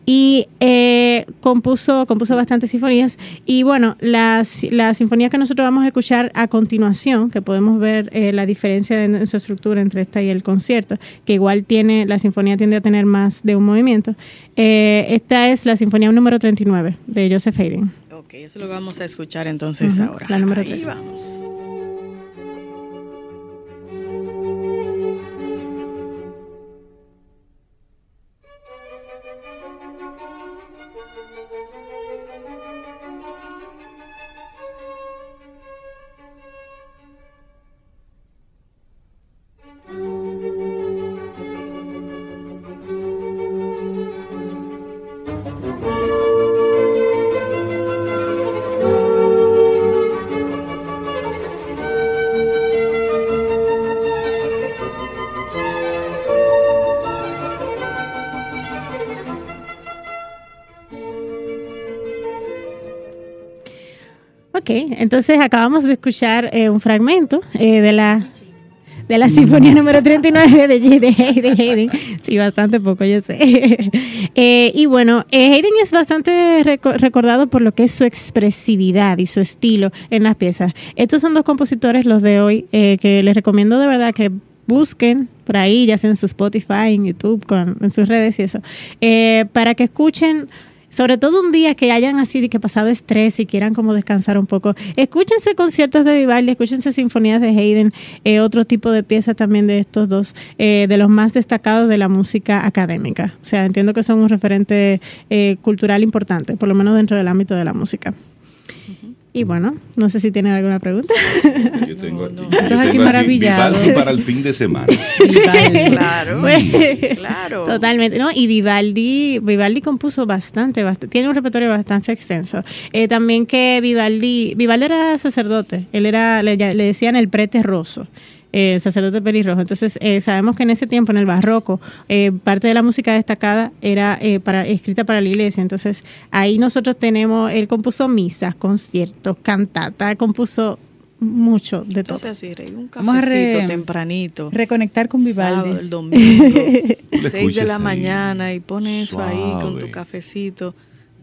Y eh, compuso, compuso bastantes sinfonías. Y bueno, las, las sinfonías que nosotros vamos a escuchar a continuación, que podemos ver eh, la diferencia en, en su estructura entre esta y el concierto, que igual tiene, la sinfonía tiende a tener más de un movimiento. Esta es la sinfonía número 39 de Joseph Haydn. Eso lo vamos a escuchar entonces ahora. la número Ahí tres. vamos. Entonces acabamos de escuchar eh, un fragmento eh, de la de la sinfonía número 39 de, de, de Haydn. Sí, bastante poco, yo sé. [laughs] Eh, y bueno, eh, Haydn es bastante reco- recordado por lo que es su expresividad y su estilo en las piezas. Estos son dos compositores, los de hoy, eh, que les recomiendo de verdad que busquen por ahí, ya sea en su Spotify, en YouTube, con, en sus redes y eso, para que escuchen sobre todo un día que hayan así que pasado estrés y quieran como descansar un poco, escúchense conciertos de Vivaldi, escúchense sinfonías de Haydn, eh, otro tipo de piezas también de estos dos, eh, de los más destacados de la música académica. O sea, entiendo que son un referente eh, cultural importante, por lo menos dentro del ámbito de la música. Y bueno, no sé si tienen alguna pregunta. Yo tengo, No, no. yo Estamos tengo aquí maravillados. Vivaldi para el fin de semana. Vivaldi. [laughs] Claro, Pues, claro. Totalmente, ¿no? Y Vivaldi, Vivaldi compuso bastante, bast- tiene un repertorio bastante extenso. Eh, también que Vivaldi, Vivaldi era sacerdote, él era, le, le decían el prete roso. Eh, sacerdote pelirrojo. Entonces, eh, sabemos que en ese tiempo, en el barroco, eh, parte de la música destacada era eh, para, escrita para la iglesia. Entonces, ahí nosotros tenemos, él compuso misas, conciertos, cantata, compuso mucho de todo. Entonces Rey, un cafecito re- tempranito. Reconectar con Sábado, Vivaldi. el domingo, [laughs] Lo 6 de la ahí, mañana y pones eso ahí con tu cafecito,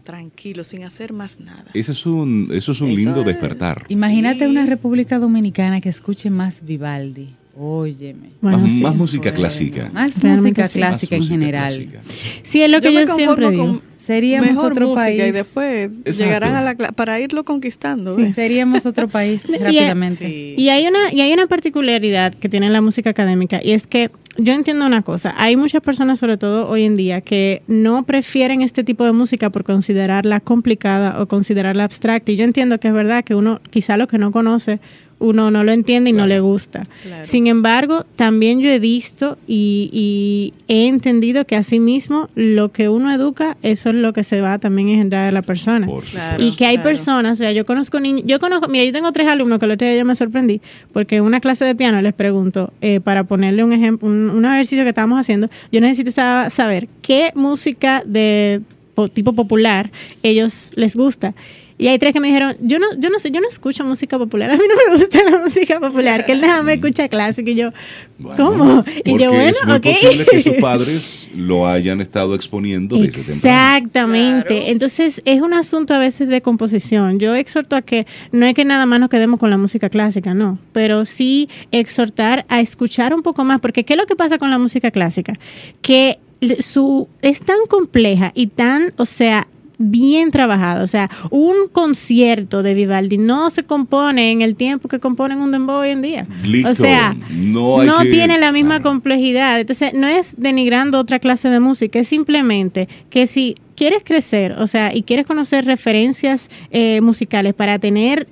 tranquilo, sin hacer más nada. Ese es un, eso es un Eso lindo es- despertar. Imagínate Sí. una República Dominicana que escuche más Vivaldi. Óyeme. Bueno, más, sí. más música Bueno. clásica. Más Realmente música sí. clásica Más en música general. clásica. Sí, es lo que Yo yo, me conformo siempre digo. con Seríamos mejor otro música país. y después Exacto. llegarán a la para irlo conquistando. ¿ves? Seríamos otro país [laughs] Y- rápidamente. Sí, Y hay sí, una sí. y hay una particularidad que tiene la música académica y es que yo entiendo una cosa, hay muchas personas sobre todo hoy en día que no prefieren este tipo de música por considerarla complicada o considerarla abstracta y yo entiendo que es verdad que uno quizá lo que no conoce uno no lo entiende y no le gusta. Claro. Sin embargo, también yo he visto y, y he entendido que asimismo lo que uno educa, eso es lo que se va también a engendrar a la persona. Claro. Y que hay claro. personas, o sea, yo conozco niños, yo conozco, mira, yo tengo tres alumnos que el otro día yo me sorprendí, porque en una clase de piano les pregunto, eh, para ponerle un ejemplo, un, un ejercicio que estábamos haciendo, yo necesito sa- saber qué música de po- tipo popular ellos les gusta. Y hay tres que me dijeron, yo no, yo no sé, yo no escucho música popular, a mí no me gusta la música popular, que él nada me escucha clásica y yo, Bueno, ¿cómo? Y yo, bueno, es muy ok. posible que sus [laughs] padres lo hayan estado exponiendo desde temprano. Exactamente. Claro. Entonces es un asunto a veces de composición. Yo exhorto a que no es que nada más nos quedemos con la música clásica, no, pero sí exhortar a escuchar un poco más, porque ¿qué es lo que pasa con la música clásica? Que su es tan compleja y tan, o sea, bien trabajada, o sea, un concierto de Vivaldi no se compone en el tiempo que componen un dembow hoy en día. Listo. O sea, no, hay no que- tiene la misma Claro. complejidad. Entonces, no es denigrando otra clase de música, es simplemente que si quieres crecer, o sea, y quieres conocer referencias eh, musicales para tener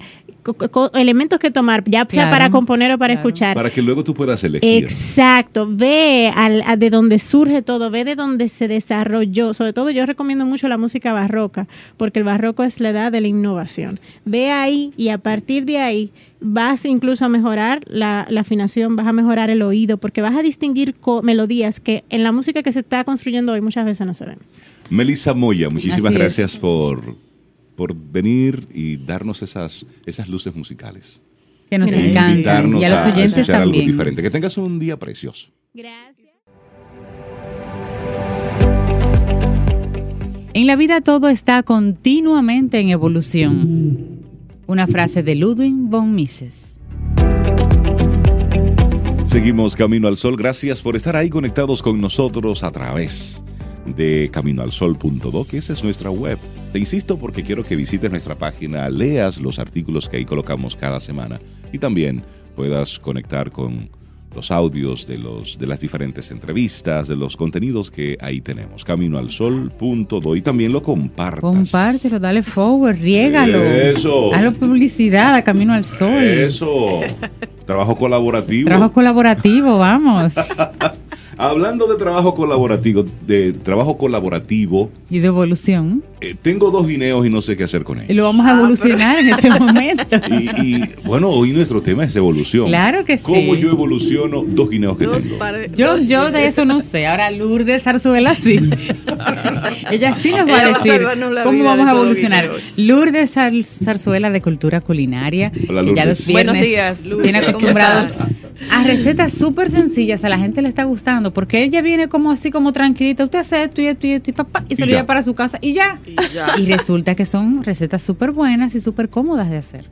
elementos que tomar, ya sea Claro, para componer o para claro. escuchar. Para que luego tú puedas elegir. Exacto, ve al, a de donde surge todo, ve de donde se desarrolló. Sobre todo yo recomiendo mucho la música barroca, porque el barroco es la edad de la innovación. Ve ahí y a partir de ahí vas incluso a mejorar la, la afinación, vas a mejorar el oído, porque vas a distinguir co- melodías que en la música que se está construyendo hoy muchas veces no se ven. Melissa Moya, muchísimas Así es. gracias por, por venir y darnos esas, esas luces musicales. Que nos Mira, E encanta. invitarnos Y a los a oyentes algo también. diferente. Que tengas un día precioso. Gracias. En la vida todo está continuamente en evolución. Una frase de Ludwig von Mises. Seguimos Camino al Sol. Gracias por estar ahí conectados con nosotros a través de caminoalsol.do, que esa es nuestra web. Te insisto porque quiero que visites nuestra página, leas los artículos que ahí colocamos cada semana y también puedas conectar con los audios de, los, de las diferentes entrevistas, de los contenidos que ahí tenemos. Caminoalsol.do y también lo compartas. Compártelo, dale forward, riégalo. Eso. Hazlo publicidad a Camino al Sol. Eso. Trabajo colaborativo. Trabajo colaborativo, vamos. [laughs] Hablando de trabajo colaborativo, de trabajo colaborativo, Y de evolución. eh, tengo dos guineos y no sé qué hacer con Y ellos. lo vamos a evolucionar en este [laughs] momento. Y, y, bueno, hoy nuestro tema es evolución. Claro que sí. ¿Cómo yo evoluciono dos guineos que Dos tengo? pares- Yo, yo de eso no sé. Ahora Lourdes Zarzuela sí. [laughs] Ella sí nos va Ella a decir cómo vamos de a evolucionar. Lourdes Zar- Zarzuela de Cultura Culinaria. Hola, que ya Lourdes. los viernes Buenos días, Lourdes, ¿cómo acostumbrados estás? A recetas súper sencillas. A la gente le está gustando porque ella viene como así, como tranquilita. Usted hace esto y esto y esto y papá. Y se Y lo lleva para su casa y ya. Y ya. Y resulta que son recetas súper buenas y súper cómodas de hacer.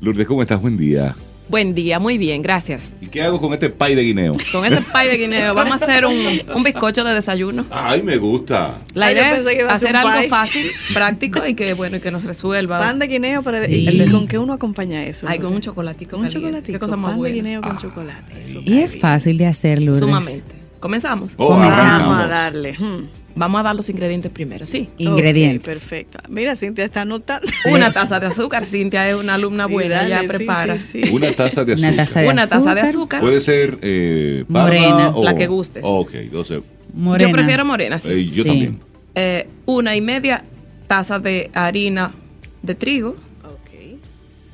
Lourdes, ¿cómo estás? Buen día. Buen día, muy bien, gracias. ¿Y qué hago con este pay de guineo? Con ese pay de guineo vamos a hacer un, un bizcocho de desayuno. Ay, me gusta. La idea es hacer algo pie. fácil, práctico y que bueno y que nos resuelva. Pan de guineo para Sí. ¿Y con qué uno acompaña eso? Ay, con un chocolatico Con un caliente. chocolatico. Qué cosa más pan buena. de guineo con chocolate. Eso Y es fácil de hacer, Lourdes. Sumamente. Comenzamos. Oh. Vamos a darle. hmm. Vamos a dar los ingredientes primero, sí. Ingredientes. Ok, perfecto. Mira, Cintia está anotando. [laughs] Una taza de azúcar. Cintia es una alumna Sí, buena, dale, sí, prepara. sí, sí. Una taza de Una azúcar. taza de Una taza de azúcar. Puede ser eh, Morena, o- la que guste. Ok, entonces, Morena. Yo prefiero morena, sí. eh, yo Sí. también. Eh, una y media taza de harina de trigo.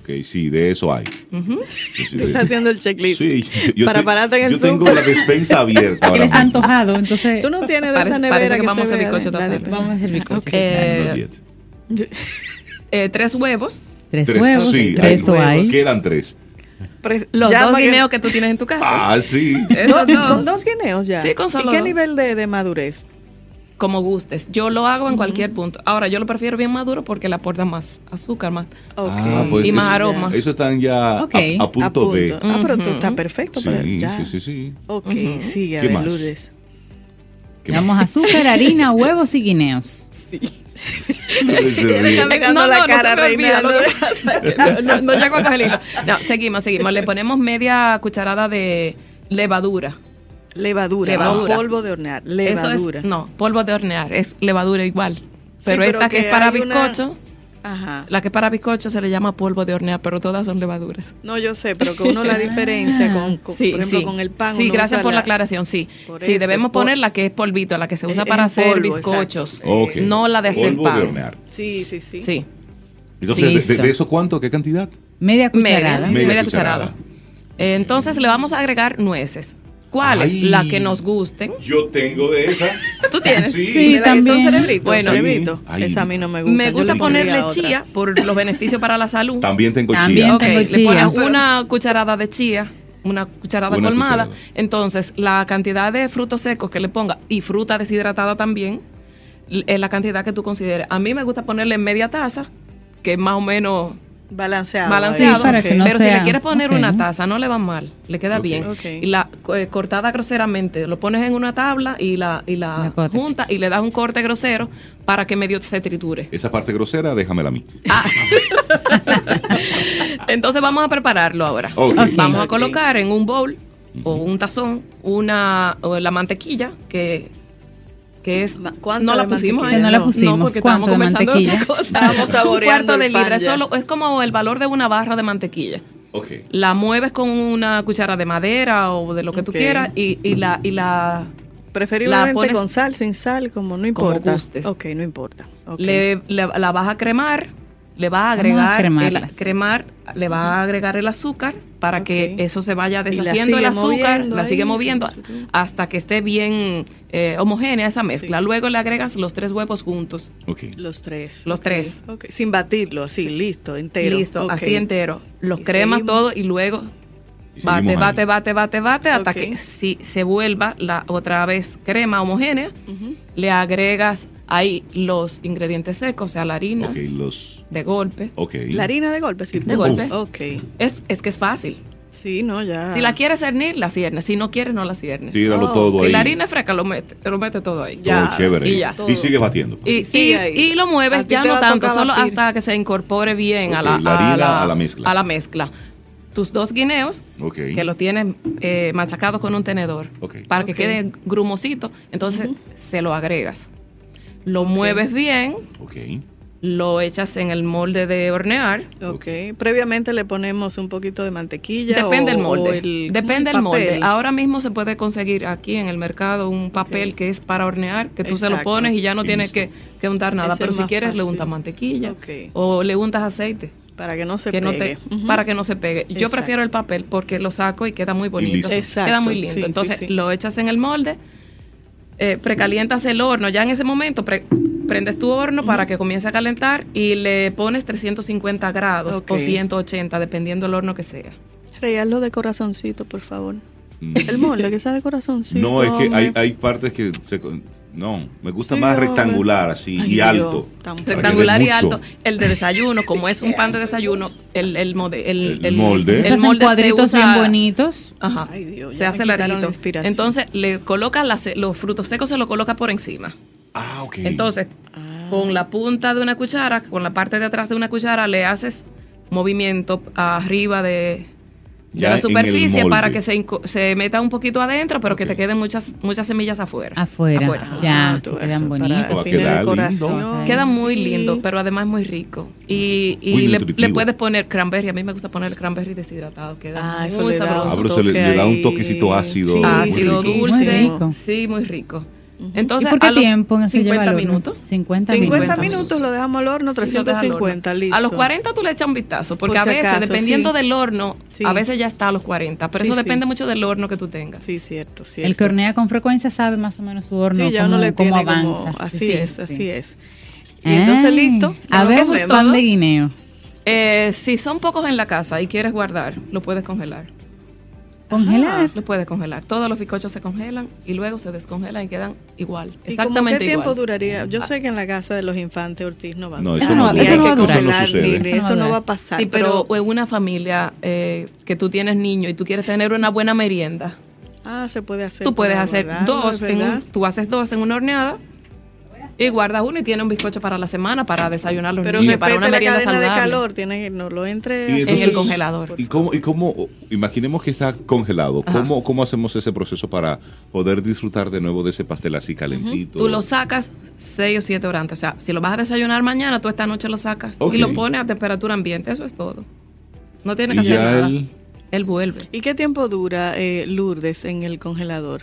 Ok. Sí, de eso hay. Tú de- estás haciendo el checklist. Sí, yo, para te- pararte en el yo Zoom. tengo la despensa abierta [laughs] Que ahora mismo. antojado, entonces Tú no tienes de Parece- esa nevera parece que que vamos se a hacer vea bizcocho la de- esta tarde. vamos a hacer bizcocho. Eh. [laughs] Eh, tres huevos. Tres, Tres- huevos, sí, tres hay- o hay. Quedan tres. Los dos que- guineos que tú tienes en tu casa. Ah, sí. Esos Do- dos. Con dos guineos ya. Sí, con solo ¿Y qué dos. nivel de, de madurez? Como gustes. Yo lo hago en cualquier punto. Ahora, yo lo prefiero bien maduro porque le aporta más azúcar, más. Ok. Ah, pues Y más eso- aroma. Eso están ya a, a A punto, punto. de. Ah, pero tú estás perfecto. para Sí, ya. sí, sí, sí. Ok, sigue, a ¿Qué ver, más? Lourdes. ¿Qué Damos azúcar, [laughs] harina, huevos y guineos. [laughs] Se. Ella mirando la cara, se me olvida, no, no, no. No, seguimos, seguimos. Le ponemos media cucharada de levadura. Levadura, Levadura. no polvo de hornear. Levadura. Eso es, no, polvo de hornear, es levadura igual. Pero, pero esta que, que es para una- bizcocho, Ajá. la que es para bizcocho se le llama polvo de hornear, pero todas son levaduras. No, yo sé, pero que uno la diferencia con, con- Sí, por ejemplo, sí. con el pan. Sí, gracias por la aclaración, sí. Por Sí, eso, debemos por- poner la que es polvito, la que se usa Es para hacer polvo, bizcochos. No la de hacer Polvo pan. de hornear. Sí, sí, sí. Sí, Entonces, de- de, Listo. de eso cuánto? ¿Qué cantidad? Media media, cucharada. Media media, cucharada. cucharada. Eh, Entonces le vamos a agregar nueces. ¿Cuáles? Ay. Las que nos gusten. Yo tengo de esa. [laughs] ¿Tú tienes? Sí. Sí, son también. cerebritos, Bueno. cerebritos. Esa a mí no me gusta. Me gusta ponerle chía por los beneficios para la salud. También tengo También chía. Le pones Pero- una cucharada de chía, una cucharada Una colmada. cucharada. Entonces, la cantidad de frutos secos que le ponga y fruta deshidratada también, es la cantidad que tú consideres. A mí me gusta ponerle media taza, que es más o menos Balanceado. balanceado. Sí, para que no pero si le quieres poner una taza, no le va mal, le queda bien. Y la eh, cortada groseramente, lo pones en una tabla y la, y la La cortas. junta y le das un corte grosero para que medio se triture. Esa parte grosera, déjamela a mí. Ah. [laughs] Entonces vamos a prepararlo ahora. Vamos a colocar en un bowl o un tazón una o la mantequilla que que es Ma- ¿cuánto no la pusimos. No la no, pusimos. porque ¿Cuánto estábamos de conversando de otra cosa. Estábamos un saboreando cuarto de libra, es solo es como el valor de una barra de mantequilla. Ok. La mueves con una cuchara de madera o de lo que tú Ok. quieras y, y la y la Preferiblemente La pones- con sal, sin sal, como no Como importa. gustes. Ok, no importa. Ok. le, le- la vas a cremar, le vas a agregar el, cremar, le vas a agregar el azúcar para que eso se vaya deshaciendo el azúcar, la sigue moviendo hasta que esté bien eh, homogénea esa mezcla. Sí. Luego le agregas los tres huevos juntos. Los tres. Los tres. Sin batirlo, así, listo, entero. Listo, así entero. Los Y cremas seguimos. todo y luego Y bate, bate, bate, bate, bate, hasta que si se vuelva la otra vez crema homogénea, le agregas ahí los ingredientes secos, o sea, la harina Ok, los. De golpe. Ok. La harina de golpe, sí. De golpe. Ok. Es, es que es fácil. Sí, no, ya. Si la quieres cernir, la ciernes. Si no quieres, no la ciernes. Tíralo Oh. todo Si ahí. la harina es fresca, lo mete, lo mete todo ahí. Todo Ya. chévere. Y ya. Y sigue batiendo. Y, Sigue y- ahí. y lo A mueves ya no a tanto, solo batir. hasta que se incorpore bien a, la, la harina a la mezcla. a la mezcla. Tus dos guineos, Ok. que los tienes eh, machacados con un tenedor, Ok. para que quede grumosito, entonces se lo agregas. Lo mueves bien, Ok. Lo echas en el molde de hornear. Ok. Previamente le ponemos un poquito de mantequilla. Depende o- del molde. o el- Depende del molde. Ahora mismo se puede conseguir aquí en el mercado un papel que es para hornear, que tú se lo pones y ya no tienes que, que untar nada. Ese Pero si quieres le untas mantequilla Ok. o le untas aceite. Para que no se que no pegue. para que no se pegue. Yo Exacto. prefiero el papel porque lo saco y queda muy bonito. Exacto. Queda muy lindo. Sí, sí, Entonces sí. lo echas en el molde, eh, precalientas el horno. Ya en ese momento pre- prendes tu horno para que comience a calentar y le pones 350 grados o 180, dependiendo del horno que sea. Rey, de corazoncito, por favor. Mm. El molde que sea de corazoncito. No, es que hay, hombre. hay partes que se. No, me gusta Sí, más rectangular, así, Ay, y Dios, alto. Rectangular y alto. El de desayuno, [laughs] como es un pan de desayuno, el, el, mode- el, El molde. Se el molde se cuadritos usa- bien bonitos. Ajá. Ay, Dios, se hace larguito. Entonces le coloca las- los frutos secos, se los coloca por encima. Ah, ok. Entonces, Ah. con la punta de una cuchara, con la parte de atrás de una cuchara, le haces movimiento arriba de, la superficie para que se, se meta un poquito adentro, pero que te queden muchas muchas semillas afuera. Afuera. Afuera. Ya, Ah, quedan bonitos. Para Va a el fin quedar del lindo. corazón. Queda muy Sí. lindo, pero además muy rico. Y, y Muy le, le puedes poner cranberry. A mí me gusta poner el cranberry deshidratado. Queda Ah, eso muy le da sabroso. Ah, le- da un ahí. toquecito ácido. Sí, Ácido, dulce. Muy rico. Sí, muy rico. ¿Y Entonces, por qué a los tiempo lleva 50 al horno? minutos. 50, 50 minutos. minutos lo dejamos al horno, Sí, lo dejas al 350, horno. listo. A los 40 tú le echas un vistazo, porque Por a si veces, acaso, dependiendo sí. del horno, Sí. a veces ya está a los 40, pero Sí, eso sí. depende mucho del horno que tú tengas. Sí, cierto, cierto. El que hornea con frecuencia sabe más o menos su horno, Sí, ya cómo, uno le cómo avanza. como... Así Sí, es, sí. así es. Y entonces, Ay, listo. A ver, pan de guineo. Eh, si son pocos en la casa y quieres guardar, lo puedes congelar. Congelar. Lo puedes congelar. Todos los bizcochos se congelan y luego se descongelan y quedan igual. ¿Y Exactamente qué tiempo igual. duraría? Yo sé que en la casa de los infantes Ortiz no va a No, durar. eso no- eso no va a durar. congelar, Eso no va a pasar. Sí, pero en una familia eh, que tú tienes niños y tú quieres tener una buena merienda, Ah, se puede hacer. tú puedes hacer dos, en tú haces dos en una horneada y guardas uno y tienes un bizcocho para la semana para desayunar los Pero niños, para una respete la merienda cadena de saludable. calor, tiene que no lo entre en el congelador. ¿Y cómo, y cómo, imaginemos que está congelado, ¿cómo, ¿cómo hacemos ese proceso para poder disfrutar de nuevo de ese pastel así calentito? Tú lo sacas 6 o 7 horas antes. O sea, si lo vas a desayunar mañana, tú esta noche lo sacas y lo pones a temperatura ambiente. Eso es todo. No tienes que Y hacer nada. él- Él vuelve. ¿Y qué tiempo dura eh, Lourdes en el congelador?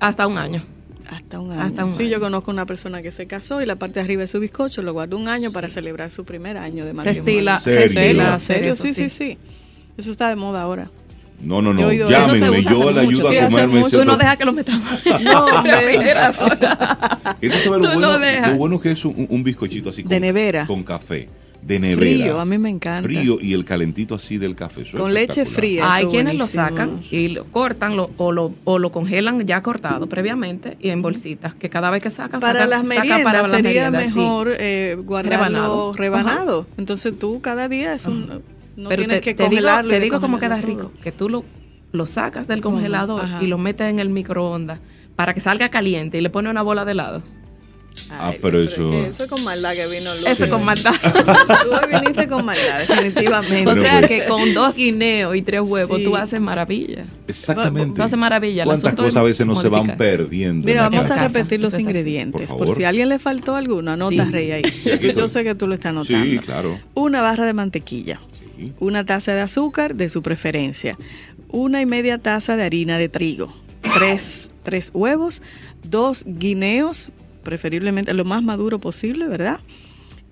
Hasta un año. Hasta un año. Hasta un sí, año. yo conozco una persona que se casó y la parte de arriba de su bizcocho lo guardó un año para celebrar su primer año de Se matrimonio. estila, ¿Serio? se estila ¿En hacer serio? eso, Sí, sí, sí. Eso está de moda ahora. No, no, no, llámenme, se yo le ayudo mucho. a comerme. Tú no dejas que lo metamos. [laughs] No, Tú no bueno, dejas. lo bueno que es un, un bizcochito así con, De nevera. con café, de nevera. Frío, a mí me encanta. Frío y el calentito así del café. eso es Con leche fría. Hay quienes lo sacan y lo cortan lo- o, lo, o lo congelan ya cortado previamente y en bolsitas, que cada vez que sacan, Para sacan, las sacan meriendas para las sería meriendas, sí. mejor eh, guardarlo Rebanado. rebanado. Entonces tú cada día es un, no Pero tienes te, que te digo, congelarlo. te digo cómo queda descongelarlo rico, todo. que tú lo, lo sacas del congelador Ajá. y lo metes en el microondas para que salga caliente y le pones una bola de helado. Ah, Ay, pero es eso- Eso es con maldad que vino Lourdes. Eso es con maldad. [laughs] Tú viniste con maldad, definitivamente. o sea pues- que con dos guineos y tres huevos Sí. tú haces maravilla. Exactamente. Tú haces maravilla. ¿Cuántas cosas a veces no se van perdiendo? Mira, vamos a casa? repetir los ingredientes. Por Por, favor. si a alguien le faltó alguno, anota Sí. Rey ahí. Sí, yo, sé que tú lo estás anotando. Sí, claro. Una barra de mantequilla. Sí. Una taza de azúcar de su preferencia. Una y media taza de harina de trigo. Tres, tres huevos. Dos guineos, preferiblemente lo más maduro posible, ¿verdad?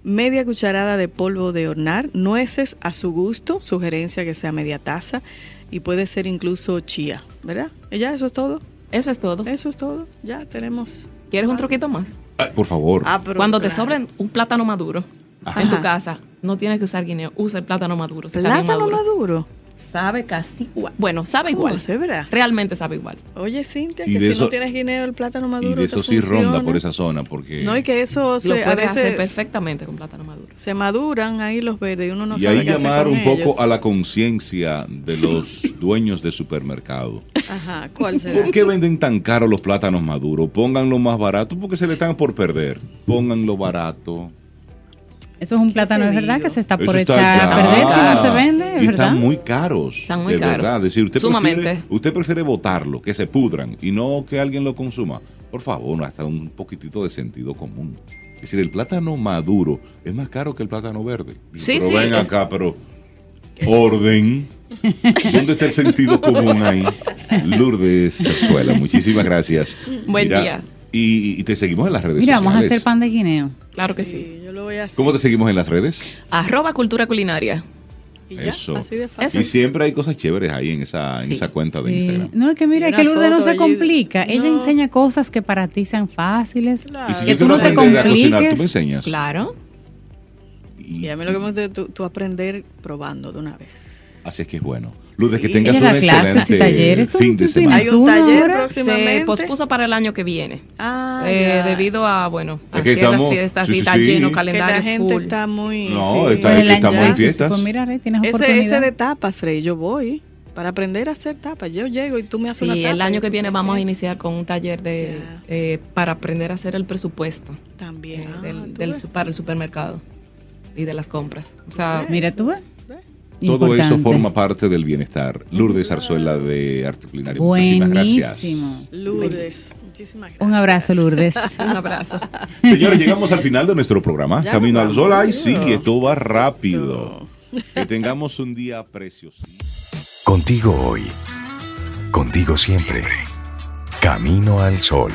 Media cucharada de polvo de hornear. Nueces a su gusto. Sugerencia que sea media taza. Y puede ser incluso chía, ¿verdad? ¿Y ya eso es todo? Eso es todo. Eso es todo. Ya tenemos. ¿Quieres un truquito más? Ay, por favor. Ah, pero Cuando te sobren un plátano maduro Ajá. en tu casa, no tienes que usar guineo, usa el plátano maduro. si Plátano maduro. maduro. Sabe casi igual. Bueno, sabe ¿Cómo igual. se verá? Realmente sabe igual. Oye, Cintia, Y que si eso- no tienes guineo, el plátano y maduro. de eso te sí ronda por esa zona, porque... No, y que eso Lo se, a puedes hacer perfectamente con plátano maduro. se maduran ahí los verdes y uno no y sabe ahí qué hacer llamar con un poco ellos. a la conciencia de los [laughs] dueños de supermercado. Ajá, ¿cuál será? ¿Por qué venden tan caros los plátanos maduros? Pónganlo más barato porque se le están por perder. Pónganlo barato. Eso es un plátano, es verdad que se está por está echar a perder si no se vende, Y ¿verdad? están muy caros. Están muy de caros. verdad. Es decir, usted Sumamente. prefiere, usted prefiere botarlo, que se pudran y no que alguien lo consuma. Por favor, hasta un poquitito de sentido común. Es decir, el plátano maduro es más caro que el plátano verde. Sí, pero sí, ven es- acá, pero orden. ¿Dónde está el sentido común ahí? Lourdes Suela, muchísimas gracias. Buen día. Y, y te seguimos en las redes Mira, vamos a hacer pan de guineo. Claro que sí. Sí, yo lo voy a hacer. ¿Cómo te seguimos en las redes? Arroba cultura culinaria. Y ya, Eso. así de fácil. Y siempre hay cosas chéveres ahí en esa, en esa cuenta de. Instagram. No, es que mira, que Lourdes no se complica. Ella No. enseña cosas que para ti sean fáciles. Claro. Y si que tú no te aprender a cocinar, ¿tú me compliques. enseñas? Claro. Y, Y a mí lo que me gusta es tú, tú aprender probando de una vez. Así es que es bueno. Lourdes, que tengas Ella un da clases y talleres. ¿Tú- fin de semana. tienes Hay un taller próximamente. Se pospuso para el año que viene. Ah, Eh, debido a, bueno, Es que hacer las estamos- fiestas sí, y sí, está sí. lleno, que calendario la gente full. está muy... No, sí. está- Pues que estamos en ya, sí, fiestas. Pues mira, Rey, tienes Ese, oportunidad. ese de tapas, Rey, yo voy para aprender a hacer tapas. Yo llego y tú me haces una Sí, tapa. el año que viene vamos a iniciar con un taller de eh, para aprender a hacer el presupuesto También. eh, Ah, del, del para el supermercado y de las compras. O sea. Mira, tú ves. Todo eso forma parte del bienestar. Lourdes Arzuela de Arte Culinario. Muchísimas gracias. Buenísimo. Lourdes, muchísimas gracias. Un abrazo, Lourdes. [laughs] un abrazo. Señores, llegamos al final de nuestro programa. Ya Camino al Sol. Ay, sí, esto va rápido. Que tengamos un día precioso. Contigo hoy. Contigo siempre. Camino al sol.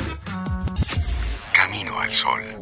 Camino al sol.